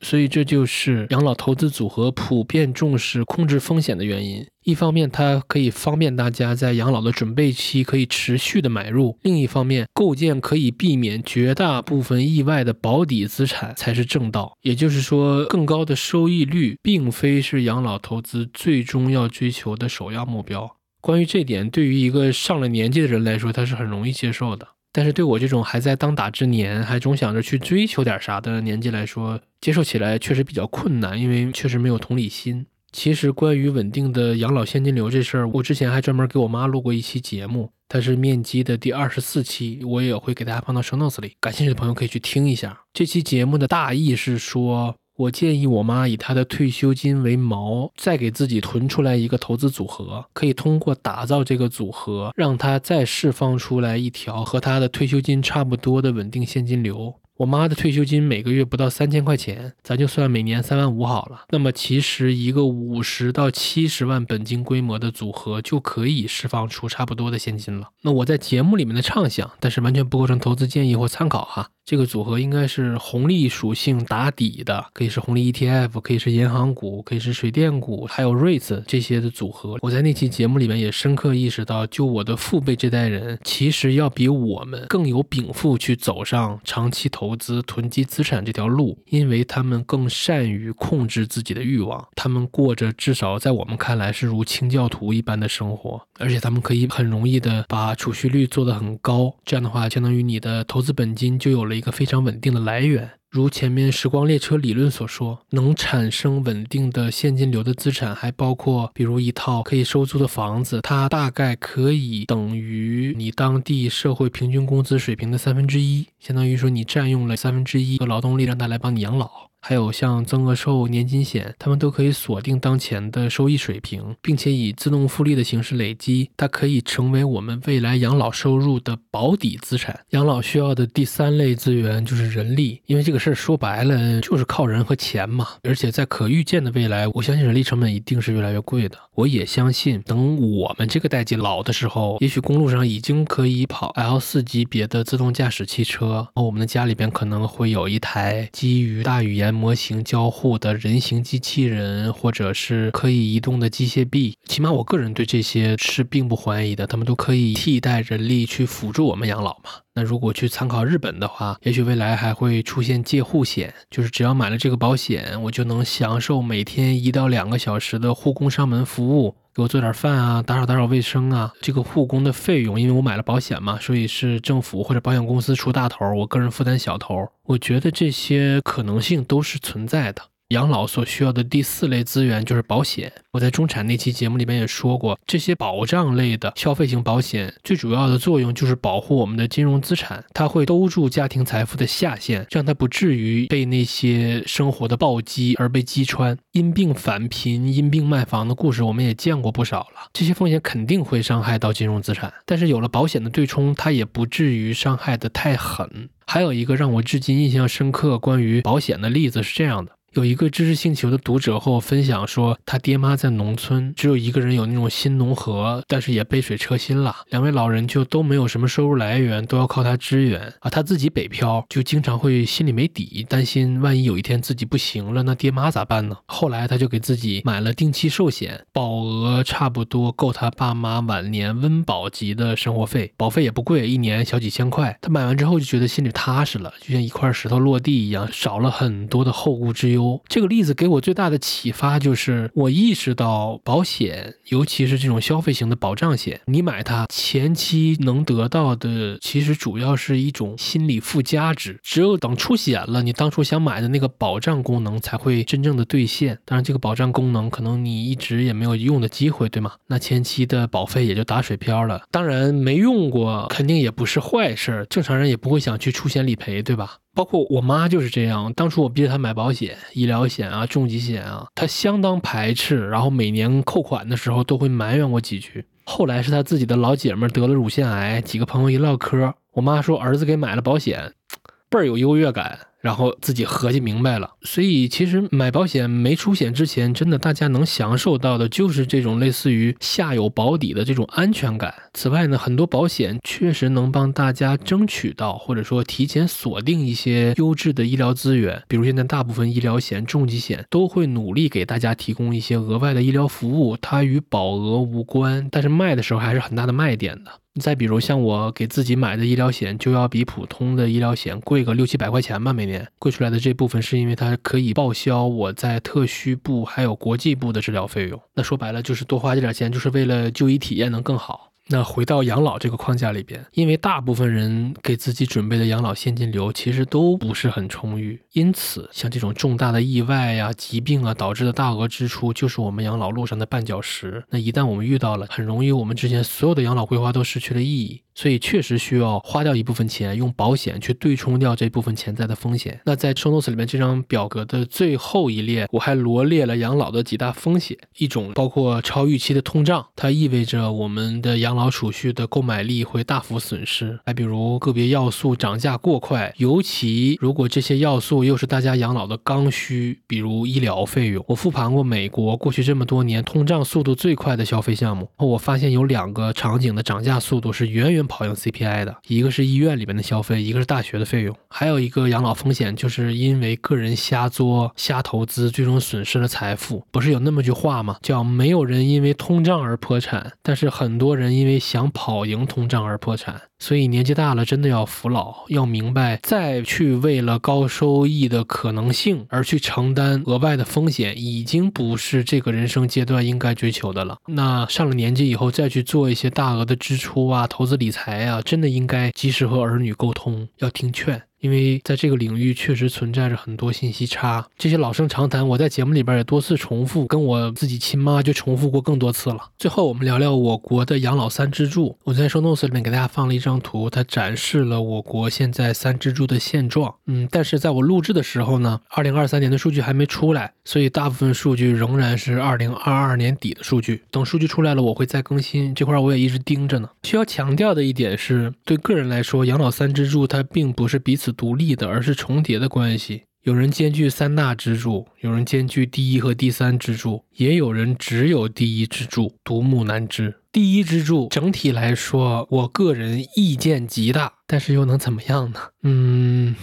所以这就是养老投资组合普遍重视控制风险的原因。一方面，它可以方便大家在养老的准备期可以持续的买入；另一方面，构建可以避免绝大部分意外的保底资产才是正道。也就是说，更高的收益率并非是养老投资最终要追求的首要目标。关于这点，对于一个上了年纪的人来说，他是很容易接受的。但是对我这种还在当打之年，还总想着去追求点啥的年纪来说，接受起来确实比较困难，因为确实没有同理心。其实关于稳定的养老现金流这事儿，我之前还专门给我妈录过一期节目，它是面基的第二十四期，我也会给大家放到 show notes 里，感兴趣的朋友可以去听一下。这期节目的大意是说。我建议我妈以她的退休金为锚，再给自己囤出来一个投资组合，可以通过打造这个组合，让她再释放出来一条和她的退休金差不多的稳定现金流。我妈的退休金每个月不到三千块钱，咱就算每年三万五好了。那么其实一个五十到七十万本金规模的组合就可以释放出差不多的现金了。那我在节目里面的畅想，但是完全不构成投资建议或参考哈。这个组合应该是红利属性打底的，可以是红利 ETF，可以是银行股，可以是水电股，还有 REITs 这些的组合。我在那期节目里面也深刻意识到，就我的父辈这代人，其实要比我们更有禀赋去走上长期投资、囤积资产这条路，因为他们更善于控制自己的欲望，他们过着至少在我们看来是如清教徒一般的生活，而且他们可以很容易的把储蓄率做得很高，这样的话，相当于你的投资本金就有了。一个非常稳定的来源，如前面时光列车理论所说，能产生稳定的现金流的资产，还包括比如一套可以收租的房子，它大概可以等于你当地社会平均工资水平的三分之一，相当于说你占用了三分之一的劳动力，让它来帮你养老。还有像增额寿年金险，他们都可以锁定当前的收益水平，并且以自动复利的形式累积，它可以成为我们未来养老收入的保底资产。养老需要的第三类资源就是人力，因为这个事儿说白了就是靠人和钱嘛。而且在可预见的未来，我相信人力成本一定是越来越贵的。我也相信，等我们这个代际老的时候，也许公路上已经可以跑 L 四级别的自动驾驶汽车，我们的家里边可能会有一台基于大语言。模型交互的人形机器人，或者是可以移动的机械臂，起码我个人对这些是并不怀疑的。他们都可以替代人力去辅助我们养老嘛？那如果去参考日本的话，也许未来还会出现借护险，就是只要买了这个保险，我就能享受每天一到两个小时的护工上门服务。给我做点饭啊，打扫打扫卫生啊。这个护工的费用，因为我买了保险嘛，所以是政府或者保险公司出大头，我个人负担小头。我觉得这些可能性都是存在的。养老所需要的第四类资源就是保险。我在中产那期节目里面也说过，这些保障类的消费型保险最主要的作用就是保护我们的金融资产，它会兜住家庭财富的下限，让它不至于被那些生活的暴击而被击穿。因病返贫、因病卖房的故事我们也见过不少了。这些风险肯定会伤害到金融资产，但是有了保险的对冲，它也不至于伤害的太狠。还有一个让我至今印象深刻关于保险的例子是这样的。有一个知识星球的读者和我分享说，他爹妈在农村，只有一个人有那种新农合，但是也杯水车薪了。两位老人就都没有什么收入来源，都要靠他支援啊。他自己北漂，就经常会心里没底，担心万一有一天自己不行了，那爹妈咋办呢？后来他就给自己买了定期寿险，保额差不多够他爸妈晚年温饱级的生活费，保费也不贵，一年小几千块。他买完之后就觉得心里踏实了，就像一块石头落地一样，少了很多的后顾之忧。这个例子给我最大的启发就是，我意识到保险，尤其是这种消费型的保障险，你买它前期能得到的，其实主要是一种心理附加值。只有等出险了，你当初想买的那个保障功能才会真正的兑现。当然，这个保障功能可能你一直也没有用的机会，对吗？那前期的保费也就打水漂了。当然，没用过肯定也不是坏事，正常人也不会想去出险理赔，对吧？包括我妈就是这样，当初我逼着她买保险、医疗险啊、重疾险啊，她相当排斥，然后每年扣款的时候都会埋怨我几句。后来是她自己的老姐们得了乳腺癌，几个朋友一唠嗑，我妈说儿子给买了保险，倍儿有优越感。然后自己合计明白了。所以其实买保险没出险之前，真的大家能享受到的就是这种类似于下有保底的这种安全感。此外呢，很多保险确实能帮大家争取到，或者说提前锁定一些优质的医疗资源。比如现在大部分医疗险、重疾险都会努力给大家提供一些额外的医疗服务，它与保额无关，但是卖的时候还是很大的卖点的。再比如像我给自己买的医疗险，就要比普通的医疗险贵个六七百块钱吧，每年贵出来的这部分是因为它可以报销我在特需部还有国际部的治疗费用。那说白了就是多花这点钱，就是为了就医体验能更好。那回到养老这个框架里边，因为大部分人给自己准备的养老现金流其实都不是很充裕，因此像这种重大的意外呀、疾病啊导致的大额支出，就是我们养老路上的绊脚石。那一旦我们遇到了，很容易我们之前所有的养老规划都失去了意义。所以确实需要花掉一部分钱，用保险去对冲掉这部分潜在的风险。那在 Shounos 里面这张表格的最后一列，我还罗列了养老的几大风险，一种包括超预期的通胀，它意味着我们的养老储蓄的购买力会大幅损失。还比如个别要素涨价过快，尤其如果这些要素又是大家养老的刚需，比如医疗费用。我复盘过美国过去这么多年通胀速度最快的消费项目，我发现有两个场景的涨价速度是远远。跑赢 CPI 的一个是医院里面的消费，一个是大学的费用，还有一个养老风险，就是因为个人瞎作、瞎投资，最终损失了财富。不是有那么句话吗？叫没有人因为通胀而破产，但是很多人因为想跑赢通胀而破产。所以年纪大了，真的要服老，要明白，再去为了高收益的可能性而去承担额外的风险，已经不是这个人生阶段应该追求的了。那上了年纪以后，再去做一些大额的支出啊，投资理财啊，真的应该及时和儿女沟通，要听劝。因为在这个领域确实存在着很多信息差，这些老生常谈，我在节目里边也多次重复，跟我自己亲妈就重复过更多次了。最后我们聊聊我国的养老三支柱。我在收 notes 里面给大家放了一张图，它展示了我国现在三支柱的现状。嗯，但是在我录制的时候呢，二零二三年的数据还没出来，所以大部分数据仍然是二零二二年底的数据。等数据出来了，我会再更新。这块我也一直盯着呢。需要强调的一点是，对个人来说，养老三支柱它并不是彼此。独立的，而是重叠的关系。有人兼具三大支柱，有人兼具第一和第三支柱，也有人只有第一支柱，独木难支。第一支柱整体来说，我个人意见极大，但是又能怎么样呢？嗯。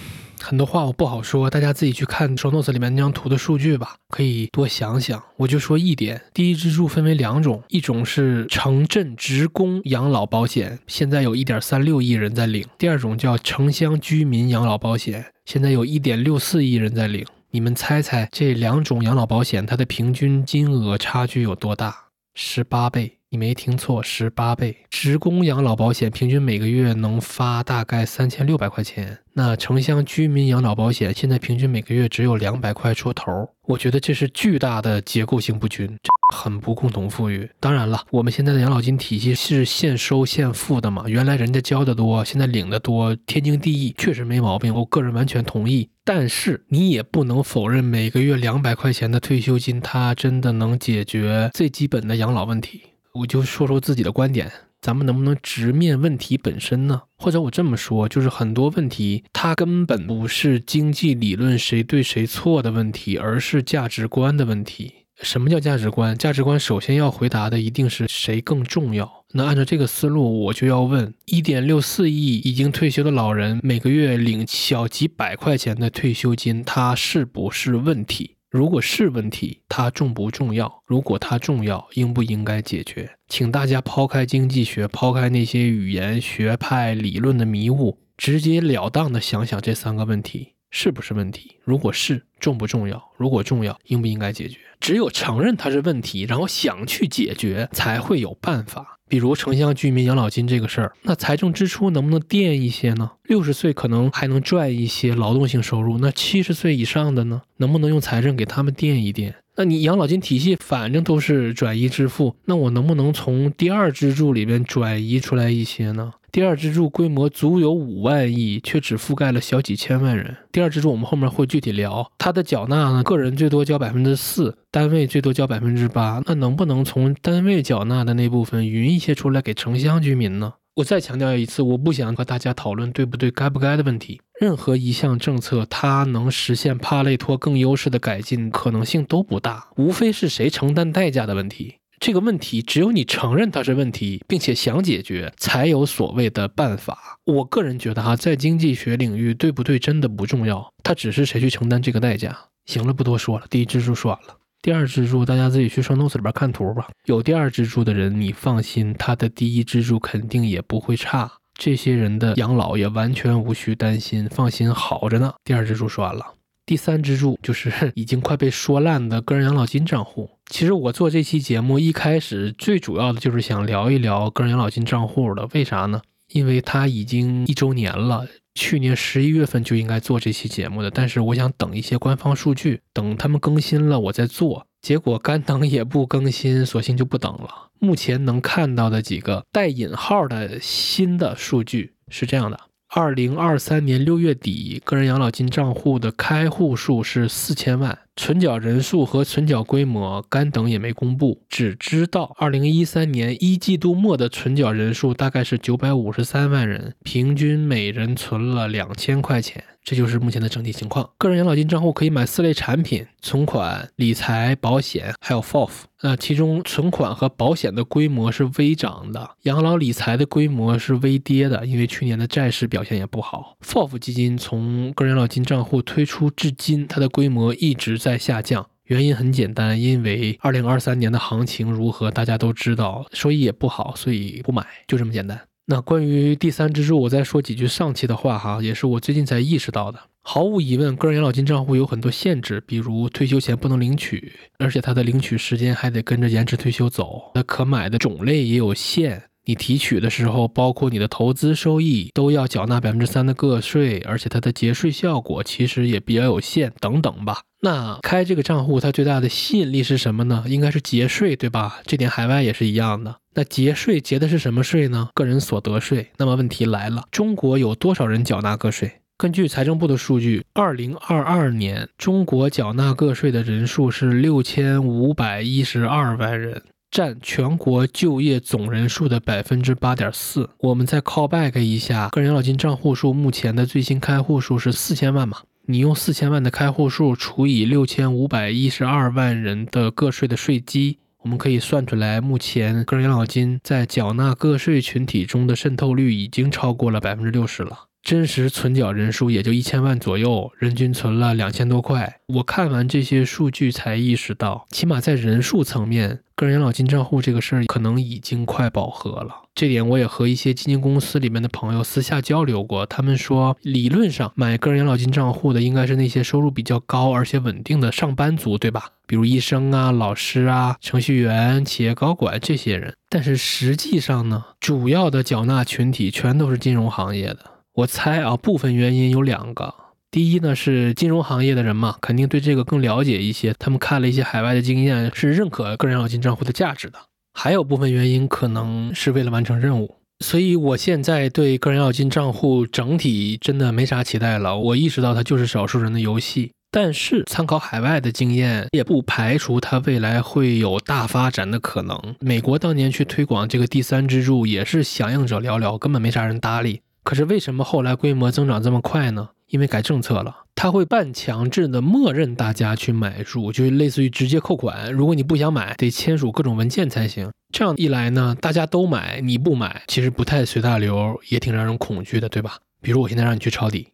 很多话我不好说，大家自己去看 show notes 里面那张图的数据吧，可以多想想。我就说一点，第一支柱分为两种，一种是城镇职工养老保险，现在有一点三六亿人在领；第二种叫城乡居民养老保险，现在有一点六四亿人在领。你们猜猜这两种养老保险它的平均金额差距有多大？十八倍。你没听错，十八倍。职工养老保险平均每个月能发大概三千六百块钱，那城乡居民养老保险现在平均每个月只有两百块出头。我觉得这是巨大的结构性不均，很不共同富裕。当然了，我们现在的养老金体系是现收现付的嘛，原来人家交的多，现在领的多，天经地义，确实没毛病。我个人完全同意。但是你也不能否认，每个月两百块钱的退休金，它真的能解决最基本的养老问题。我就说说自己的观点，咱们能不能直面问题本身呢？或者我这么说，就是很多问题它根本不是经济理论谁对谁错的问题，而是价值观的问题。什么叫价值观？价值观首先要回答的一定是谁更重要。那按照这个思路，我就要问：一点六四亿已经退休的老人，每个月领小几百块钱的退休金，它是不是问题？如果是问题，它重不重要？如果它重要，应不应该解决？请大家抛开经济学，抛开那些语言学派理论的迷雾，直截了当的想想这三个问题是不是问题？如果是，重不重要？如果重要，应不应该解决？只有承认它是问题，然后想去解决，才会有办法。比如城乡居民养老金这个事儿，那财政支出能不能垫一些呢？六十岁可能还能赚一些劳动性收入，那七十岁以上的呢，能不能用财政给他们垫一垫？那你养老金体系反正都是转移支付，那我能不能从第二支柱里边转移出来一些呢？第二支柱规模足有五万亿，却只覆盖了小几千万人。第二支柱我们后面会具体聊，它的缴纳呢，个人最多交百分之四，单位最多交百分之八。那能不能从单位缴纳的那部分匀一些出来给城乡居民呢？我再强调一次，我不想和大家讨论对不对、该不该的问题。任何一项政策，它能实现帕累托更优势的改进，可能性都不大，无非是谁承担代价的问题。这个问题只有你承认它是问题，并且想解决，才有所谓的办法。我个人觉得哈，在经济学领域，对不对真的不重要，它只是谁去承担这个代价。行了，不多说了，第一支柱说完了。第二支柱，大家自己去双 notes 里边看图吧。有第二支柱的人，你放心，他的第一支柱肯定也不会差。这些人的养老也完全无需担心，放心好着呢。第二支柱说完了，第三支柱就是 已经快被说烂的个人养老金账户。其实我做这期节目一开始最主要的就是想聊一聊个人养老金账户的，为啥呢？因为它已经一周年了。去年十一月份就应该做这期节目的，但是我想等一些官方数据，等他们更新了我再做。结果干等也不更新，索性就不等了。目前能看到的几个带引号的新的数据是这样的：二零二三年六月底，个人养老金账户的开户数是四千万。存缴人数和存缴规模，干等也没公布，只知道二零一三年一季度末的存缴人数大概是九百五十三万人，平均每人存了两千块钱。这就是目前的整体情况。个人养老金账户可以买四类产品：存款、理财、保险，还有 FOF。那其中存款和保险的规模是微涨的，养老理财的规模是微跌的，因为去年的债市表现也不好。FOF 基金从个人养老金账户推出至今，它的规模一直在下降。原因很简单，因为二零二三年的行情如何，大家都知道，收益也不好，所以不买，就这么简单。那关于第三支柱，我再说几句上期的话哈，也是我最近才意识到的。毫无疑问，个人养老金账户有很多限制，比如退休前不能领取，而且它的领取时间还得跟着延迟退休走。那可买的种类也有限，你提取的时候，包括你的投资收益，都要缴纳百分之三的个税，而且它的节税效果其实也比较有限，等等吧。那开这个账户，它最大的吸引力是什么呢？应该是节税，对吧？这点海外也是一样的。那节税节的是什么税呢？个人所得税。那么问题来了，中国有多少人缴纳个税？根据财政部的数据，二零二二年中国缴纳个税的人数是六千五百一十二万人，占全国就业总人数的百分之八点四。我们再 call back 一下，个人养老金账户数目前的最新开户数是四千万嘛？你用四千万的开户数除以六千五百一十二万人的个税的税基，我们可以算出来，目前个人养老金在缴纳个税群体中的渗透率已经超过了百分之六十了。真实存缴人数也就一千万左右，人均存了两千多块。我看完这些数据才意识到，起码在人数层面，个人养老金账户这个事儿可能已经快饱和了。这点我也和一些基金公司里面的朋友私下交流过，他们说，理论上买个人养老金账户的应该是那些收入比较高而且稳定的上班族，对吧？比如医生啊、老师啊、程序员、企业高管这些人。但是实际上呢，主要的缴纳群体全都是金融行业的。我猜啊，部分原因有两个。第一呢，是金融行业的人嘛，肯定对这个更了解一些，他们看了一些海外的经验，是认可个人养老金账户的价值的。还有部分原因可能是为了完成任务，所以我现在对个人养老金账户整体真的没啥期待了。我意识到它就是少数人的游戏，但是参考海外的经验，也不排除它未来会有大发展的可能。美国当年去推广这个第三支柱，也是响应者寥寥，根本没啥人搭理。可是为什么后来规模增长这么快呢？因为改政策了，他会半强制的默认大家去买入，就类似于直接扣款。如果你不想买，得签署各种文件才行。这样一来呢，大家都买，你不买，其实不太随大流，也挺让人恐惧的，对吧？比如我现在让你去抄底，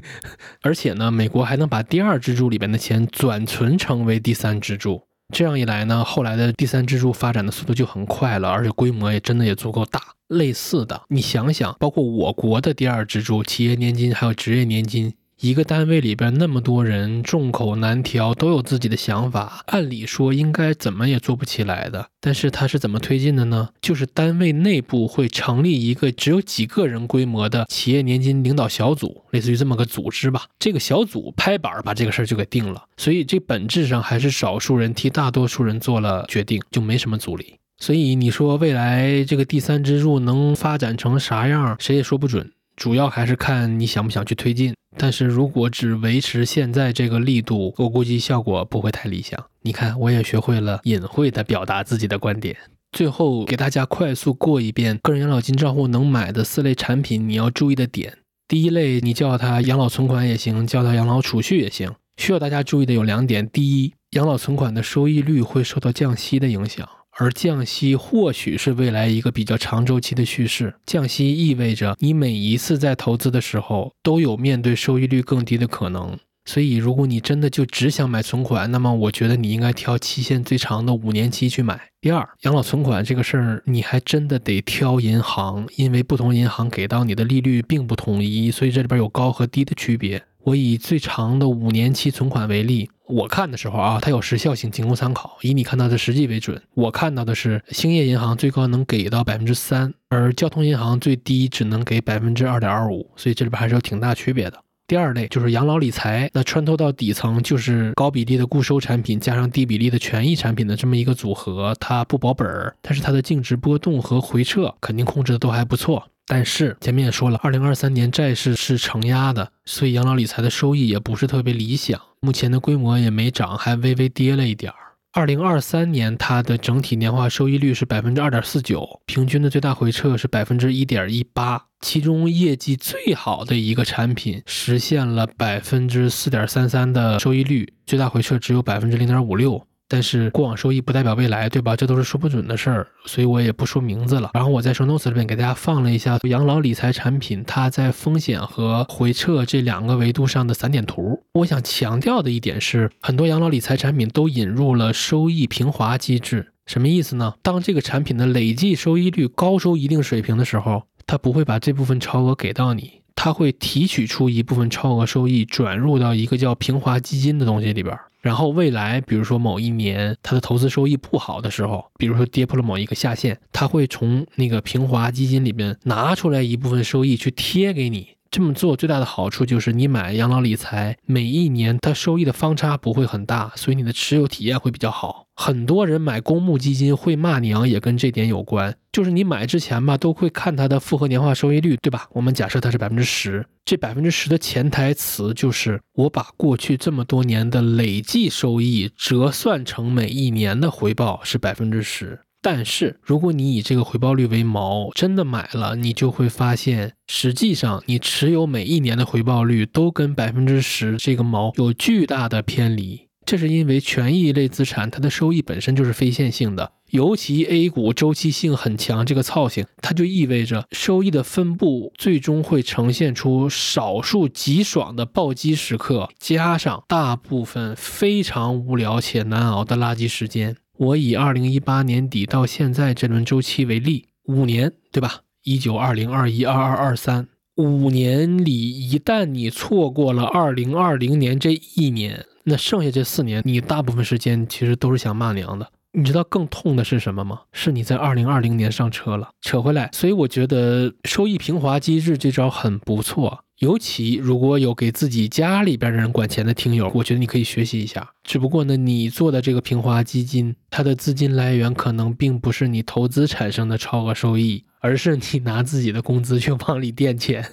而且呢，美国还能把第二支柱里边的钱转存成为第三支柱。这样一来呢，后来的第三支柱发展的速度就很快了，而且规模也真的也足够大。类似的，你想想，包括我国的第二支柱企业年金，还有职业年金，一个单位里边那么多人，众口难调，都有自己的想法，按理说应该怎么也做不起来的。但是它是怎么推进的呢？就是单位内部会成立一个只有几个人规模的企业年金领导小组，类似于这么个组织吧。这个小组拍板把这个事儿就给定了，所以这本质上还是少数人替大多数人做了决定，就没什么阻力。所以你说未来这个第三支柱能发展成啥样，谁也说不准。主要还是看你想不想去推进。但是如果只维持现在这个力度，我估计效果不会太理想。你看，我也学会了隐晦的表达自己的观点。最后给大家快速过一遍个人养老金账户能买的四类产品，你要注意的点。第一类，你叫它养老存款也行，叫它养老储蓄也行。需要大家注意的有两点：第一，养老存款的收益率会受到降息的影响，而降息或许是未来一个比较长周期的趋势。降息意味着你每一次在投资的时候都有面对收益率更低的可能。所以，如果你真的就只想买存款，那么我觉得你应该挑期限最长的五年期去买。第二，养老存款这个事儿，你还真的得挑银行，因为不同银行给到你的利率并不统一，所以这里边有高和低的区别。我以最长的五年期存款为例，我看的时候啊，它有时效性，仅供参考，以你看到的实际为准。我看到的是兴业银行最高能给到百分之三，而交通银行最低只能给百分之二点二五，所以这里边还是有挺大区别的。第二类就是养老理财，那穿透到底层就是高比例的固收产品加上低比例的权益产品的这么一个组合，它不保本儿，但是它的净值波动和回撤肯定控制的都还不错。但是前面也说了，二零二三年债市是承压的，所以养老理财的收益也不是特别理想，目前的规模也没涨，还微微跌了一点儿。二零二三年，它的整体年化收益率是百分之二点四九，平均的最大回撤是百分之一点一八，其中业绩最好的一个产品实现了百分之四点三三的收益率，最大回撤只有百分之零点五六。但是过往收益不代表未来，对吧？这都是说不准的事儿，所以我也不说名字了。然后我在 show notes 里面给大家放了一下养老理财产品，它在风险和回撤这两个维度上的散点图。我想强调的一点是，很多养老理财产品都引入了收益平滑机制，什么意思呢？当这个产品的累计收益率高出一定水平的时候，它不会把这部分超额给到你。它会提取出一部分超额收益，转入到一个叫平滑基金的东西里边。然后未来，比如说某一年它的投资收益不好的时候，比如说跌破了某一个下限，它会从那个平滑基金里边拿出来一部分收益去贴给你。这么做最大的好处就是，你买养老理财，每一年它收益的方差不会很大，所以你的持有体验会比较好。很多人买公募基金会骂娘，也跟这点有关。就是你买之前吧，都会看它的复合年化收益率，对吧？我们假设它是百分之十，这百分之十的潜台词就是我把过去这么多年的累计收益折算成每一年的回报是百分之十。但是，如果你以这个回报率为锚，真的买了，你就会发现，实际上你持有每一年的回报率都跟百分之十这个锚有巨大的偏离。这是因为权益类资产它的收益本身就是非线性的，尤其 A 股周期性很强，这个操性，它就意味着收益的分布最终会呈现出少数极爽的暴击时刻，加上大部分非常无聊且难熬的垃圾时间。我以二零一八年底到现在这轮周期为例，五年，对吧？一九、二零、二一、二二、二三，五年里，一旦你错过了二零二零年这一年，那剩下这四年，你大部分时间其实都是想骂娘的。你知道更痛的是什么吗？是你在二零二零年上车了。扯回来，所以我觉得收益平滑机制这招很不错。尤其如果有给自己家里边的人管钱的听友，我觉得你可以学习一下。只不过呢，你做的这个平滑基金，它的资金来源可能并不是你投资产生的超额收益，而是你拿自己的工资去往里垫钱。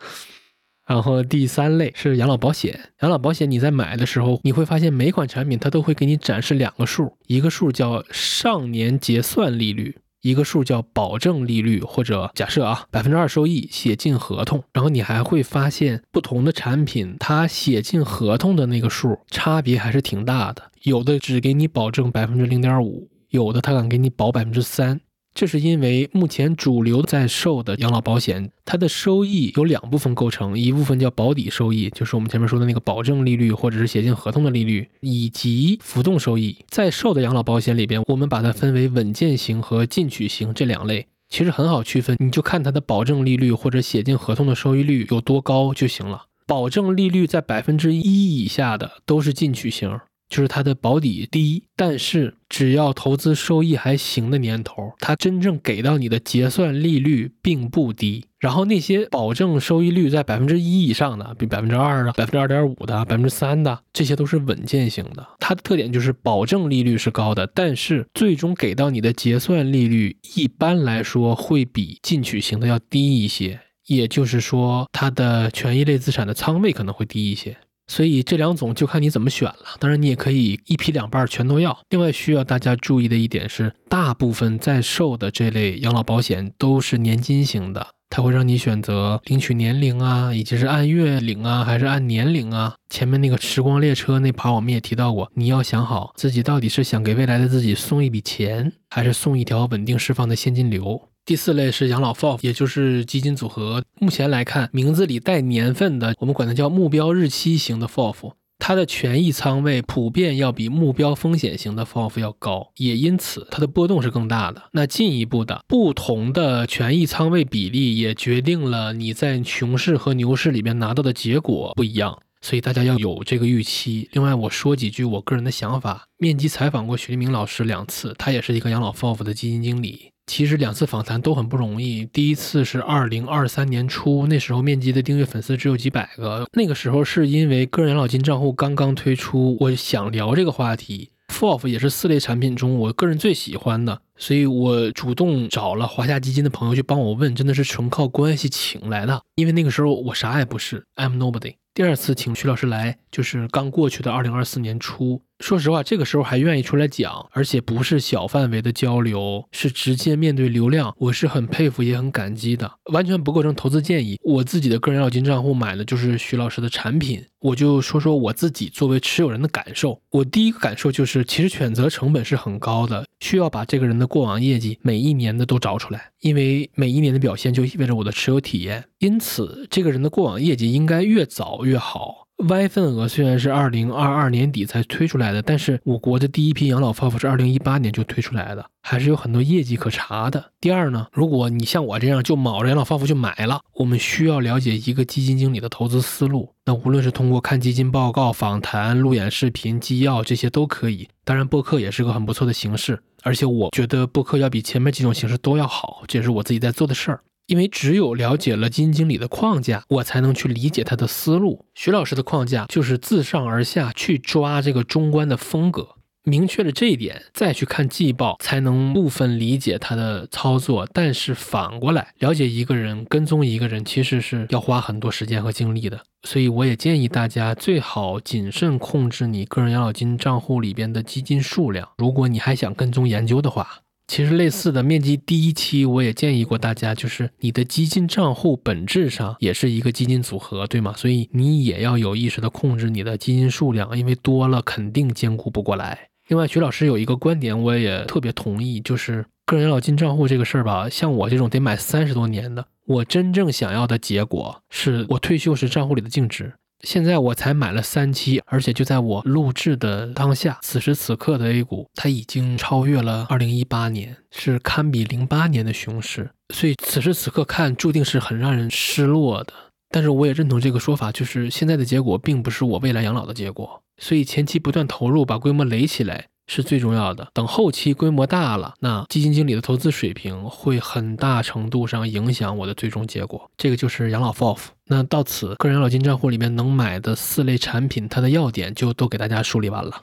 然后第三类是养老保险，养老保险你在买的时候，你会发现每款产品它都会给你展示两个数，一个数叫上年结算利率。一个数叫保证利率，或者假设啊百分之二收益写进合同，然后你还会发现不同的产品它写进合同的那个数差别还是挺大的，有的只给你保证百分之零点五，有的他敢给你保百分之三。这是因为目前主流在售的养老保险，它的收益有两部分构成，一部分叫保底收益，就是我们前面说的那个保证利率或者是写进合同的利率，以及浮动收益。在售的养老保险里边，我们把它分为稳健型和进取型这两类，其实很好区分，你就看它的保证利率或者写进合同的收益率有多高就行了。保证利率在百分之一以下的都是进取型。就是它的保底低，但是只要投资收益还行的年头，它真正给到你的结算利率并不低。然后那些保证收益率在百分之一以上的，比百分之二啊、百分之二点五的、百分之三的，这些都是稳健型的。它的特点就是保证利率是高的，但是最终给到你的结算利率一般来说会比进取型的要低一些。也就是说，它的权益类资产的仓位可能会低一些。所以这两种就看你怎么选了。当然，你也可以一批两半全都要。另外需要大家注意的一点是，大部分在售的这类养老保险都是年金型的。它会让你选择领取年龄啊，以及是按月领啊，还是按年领啊？前面那个时光列车那盘我们也提到过，你要想好自己到底是想给未来的自己送一笔钱，还是送一条稳定释放的现金流。第四类是养老 FOF，也就是基金组合。目前来看，名字里带年份的，我们管它叫目标日期型的 FOF。它的权益仓位普遍要比目标风险型的 FOF 要高，也因此它的波动是更大的。那进一步的，不同的权益仓位比例也决定了你在熊市和牛市里面拿到的结果不一样，所以大家要有这个预期。另外，我说几句我个人的想法。面基采访过徐立明老师两次，他也是一个养老 FOF 的基金经理。其实两次访谈都很不容易。第一次是二零二三年初，那时候面基的订阅粉丝只有几百个。那个时候是因为个人养老金账户刚刚推出，我想聊这个话题。FOF 也是四类产品中我个人最喜欢的，所以我主动找了华夏基金的朋友去帮我问，真的是纯靠关系请来的。因为那个时候我啥也不是，I'm nobody。第二次请徐老师来，就是刚过去的二零二四年初。说实话，这个时候还愿意出来讲，而且不是小范围的交流，是直接面对流量，我是很佩服也很感激的。完全不构成投资建议。我自己的个人养老金账户买的就是徐老师的产品，我就说说我自己作为持有人的感受。我第一个感受就是，其实选择成本是很高的，需要把这个人的过往业绩每一年的都找出来，因为每一年的表现就意味着我的持有体验。因此，这个人的过往业绩应该越早越好。Y 份额虽然是二零二二年底才推出来的，但是我国的第一批养老 FOF 是二零一八年就推出来的，还是有很多业绩可查的。第二呢，如果你像我这样就卯着养老 FOF 就买了，我们需要了解一个基金经理的投资思路。那无论是通过看基金报告、访谈、路演视频、纪要这些都可以。当然，播客也是个很不错的形式，而且我觉得播客要比前面几种形式都要好，这也是我自己在做的事儿。因为只有了解了基金经理的框架，我才能去理解他的思路。徐老师的框架就是自上而下去抓这个中观的风格，明确了这一点，再去看季报，才能部分理解他的操作。但是反过来了解一个人、跟踪一个人，其实是要花很多时间和精力的。所以我也建议大家最好谨慎控制你个人养老金账户里边的基金数量。如果你还想跟踪研究的话。其实类似的面积第一期我也建议过大家，就是你的基金账户本质上也是一个基金组合，对吗？所以你也要有意识的控制你的基金数量，因为多了肯定兼顾不过来。另外，徐老师有一个观点，我也特别同意，就是个人养老金账户这个事儿吧，像我这种得买三十多年的，我真正想要的结果是我退休时账户里的净值。现在我才买了三期，而且就在我录制的当下，此时此刻的 A 股，它已经超越了二零一八年，是堪比零八年的熊市。所以此时此刻看，注定是很让人失落的。但是我也认同这个说法，就是现在的结果并不是我未来养老的结果。所以前期不断投入，把规模垒起来。是最重要的。等后期规模大了，那基金经理的投资水平会很大程度上影响我的最终结果。这个就是养老 FOF。那到此，个人养老金账户里面能买的四类产品，它的要点就都给大家梳理完了。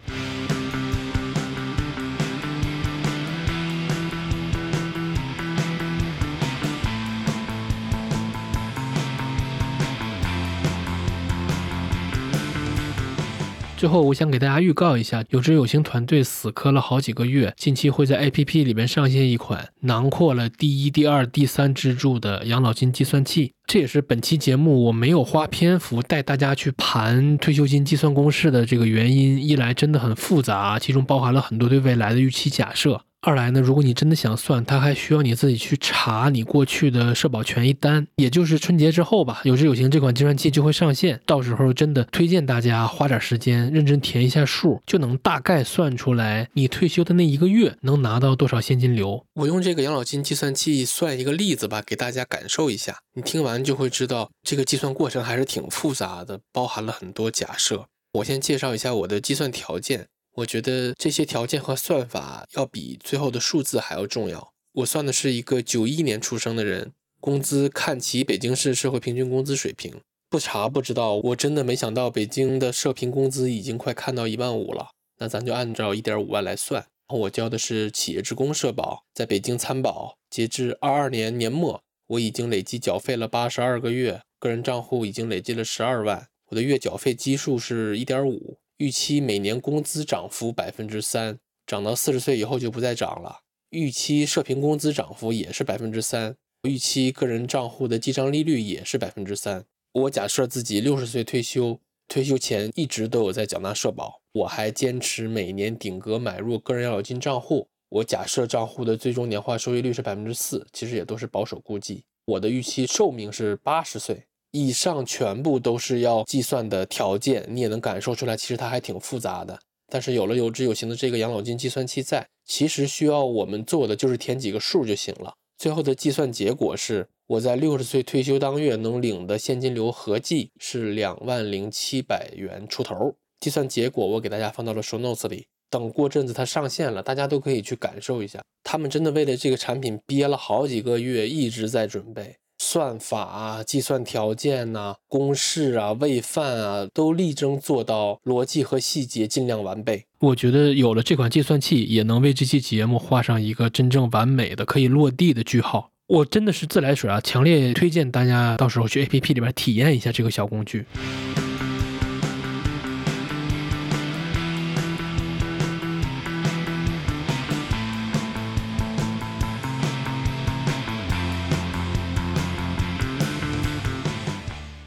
最后，我想给大家预告一下，有知有行团队死磕了好几个月，近期会在 APP 里面上线一款囊括了第一、第二、第三支柱的养老金计算器。这也是本期节目我没有花篇幅带大家去盘退休金计算公式的这个原因。一来真的很复杂，其中包含了很多对未来的预期假设。二来呢，如果你真的想算，它还需要你自己去查你过去的社保权益单，也就是春节之后吧，有知有行这款计算器就会上线，到时候真的推荐大家花点时间认真填一下数，就能大概算出来你退休的那一个月能拿到多少现金流。我用这个养老金计算器算一个例子吧，给大家感受一下，你听完就会知道这个计算过程还是挺复杂的，包含了很多假设。我先介绍一下我的计算条件。我觉得这些条件和算法要比最后的数字还要重要。我算的是一个九一年出生的人，工资看齐北京市社会平均工资水平，不查不知道。我真的没想到北京的社平工资已经快看到一万五了。那咱就按照一点五万来算。然后我交的是企业职工社保，在北京参保，截至二二年年末，我已经累计缴费了八十二个月，个人账户已经累计了十二万。我的月缴费基数是一点五，预期每年工资涨幅百分之三，涨到四十岁以后就不再涨了。预期社平工资涨幅也是百分之三，预期个人账户的记账利率也是百分之三。我假设自己六十岁退休，退休前一直都有在缴纳社保，我还坚持每年顶格买入个人养老金账户。我假设账户的最终年化收益率是百分之四，其实也都是保守估计。我的预期寿命是八十岁以上，全部都是要计算的条件。你也能感受出来，其实它还挺复杂的。但是有了有知有行的这个养老金计算器在，其实需要我们做的就是填几个数就行了。最后的计算结果是，我在六十岁退休当月能领的现金流合计是两万零七百元出头。计算结果我给大家放到了 show notes 里。等过阵子它上线了，大家都可以去感受一下。他们真的为了这个产品憋了好几个月，一直在准备算法啊、计算条件呐、公式啊、喂饭啊，都力争做到逻辑和细节尽量完备。我觉得有了这款计算器，也能为这期节目画上一个真正完美的、可以落地的句号。我真的是自来水啊，强烈推荐大家到时候去 APP 里边体验一下这个小工具。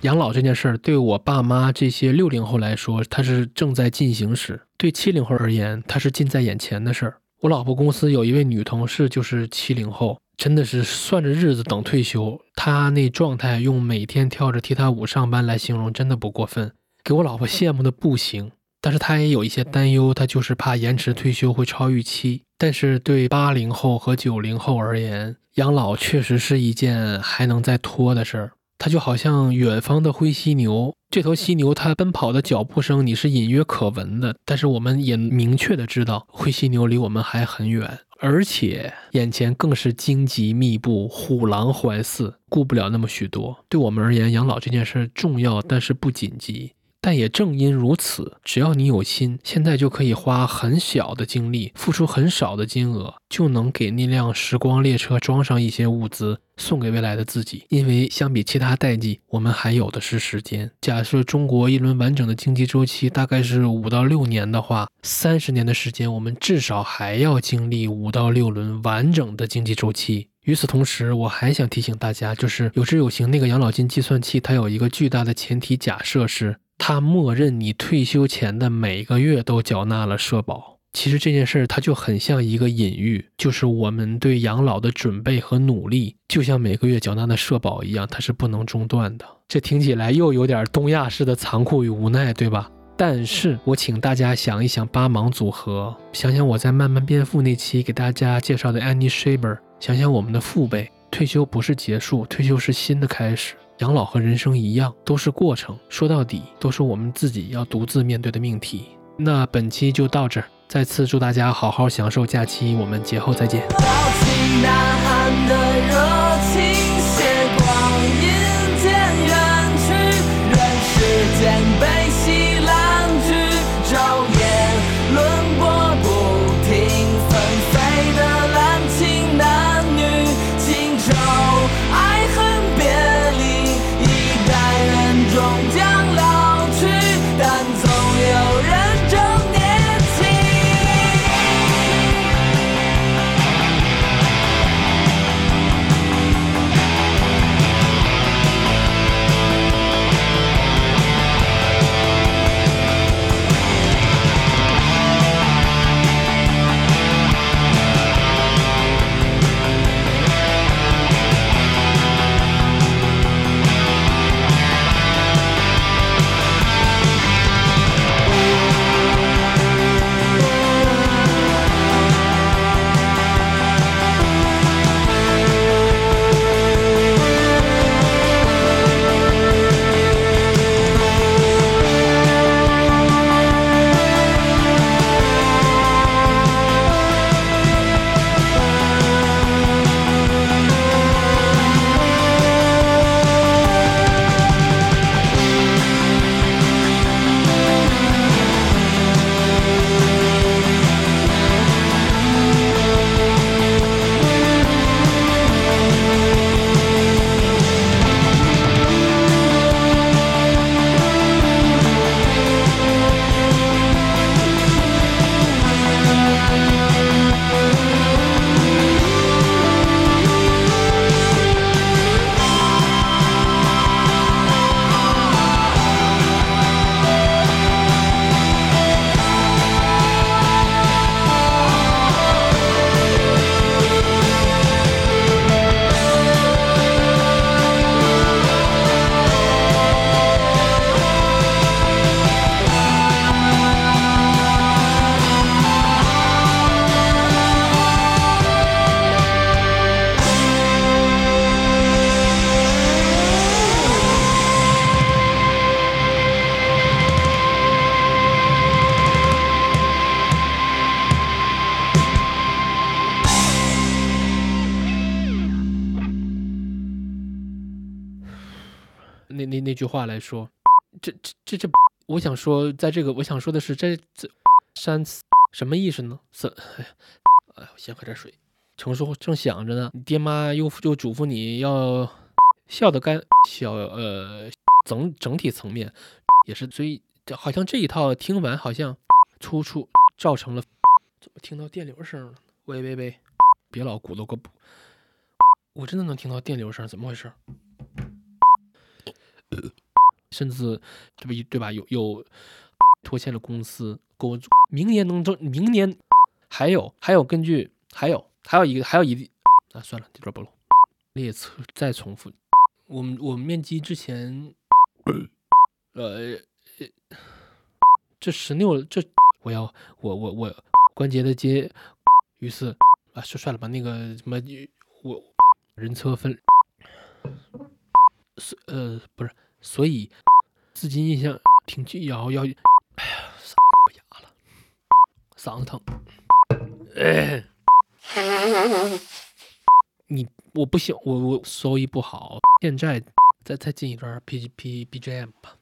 养老这件事儿，对我爸妈这些六零后来说，它是正在进行时；对七零后而言，它是近在眼前的事儿。我老婆公司有一位女同事，就是七零后，真的是算着日子等退休。她那状态，用每天跳着踢踏舞上班来形容，真的不过分，给我老婆羡慕的不行。但是她也有一些担忧，她就是怕延迟退休会超预期。但是对八零后和九零后而言，养老确实是一件还能再拖的事儿。它就好像远方的灰犀牛，这头犀牛它奔跑的脚步声你是隐约可闻的，但是我们也明确的知道灰犀牛离我们还很远，而且眼前更是荆棘密布，虎狼环伺，顾不了那么许多。对我们而言，养老这件事重要，但是不紧急。但也正因如此，只要你有心，现在就可以花很小的精力，付出很少的金额，就能给那辆时光列车装上一些物资，送给未来的自己。因为相比其他代际，我们还有的是时间。假设中国一轮完整的经济周期大概是五到六年的话，三十年的时间，我们至少还要经历五到六轮完整的经济周期。与此同时，我还想提醒大家，就是有知有行那个养老金计算器，它有一个巨大的前提假设是。他默认你退休前的每个月都缴纳了社保。其实这件事儿，它就很像一个隐喻，就是我们对养老的准备和努力，就像每个月缴纳的社保一样，它是不能中断的。这听起来又有点东亚式的残酷与无奈，对吧？但是我请大家想一想八芒组合，想想我在《慢慢变富》那期给大家介绍的 Annie Shaber，想想我们的父辈，退休不是结束，退休是新的开始。养老和人生一样，都是过程，说到底都是我们自己要独自面对的命题。那本期就到这儿，再次祝大家好好享受假期，我们节后再见。句话来说，这这这这，我想说，在这个我想说的是，这这山什么意思呢？是哎呀，我先喝点水。程叔正想着呢，你爹妈又又嘱咐你要笑得干小呃整整体层面也是，所以好像这一套听完好像出处造成了，怎么听到电流声了？喂喂喂，别老鼓捣个补，我真的能听到电流声，怎么回事？甚至对吧对吧？有有拖欠了公司，给我明年能挣，明年还有还有根据还有还有一个还有一啊算了，这段不录。列车再重复，我们我们面基之前，呃，这十六这我要我我我关节的接，于是啊算算了吧，那个什么我人车分，所呃不是。所以，至今印象挺记，要要，哎呀，嗓子哑了，嗓子疼。你我不行，我我收益不好。现在再再进一段 P P B G M 吧。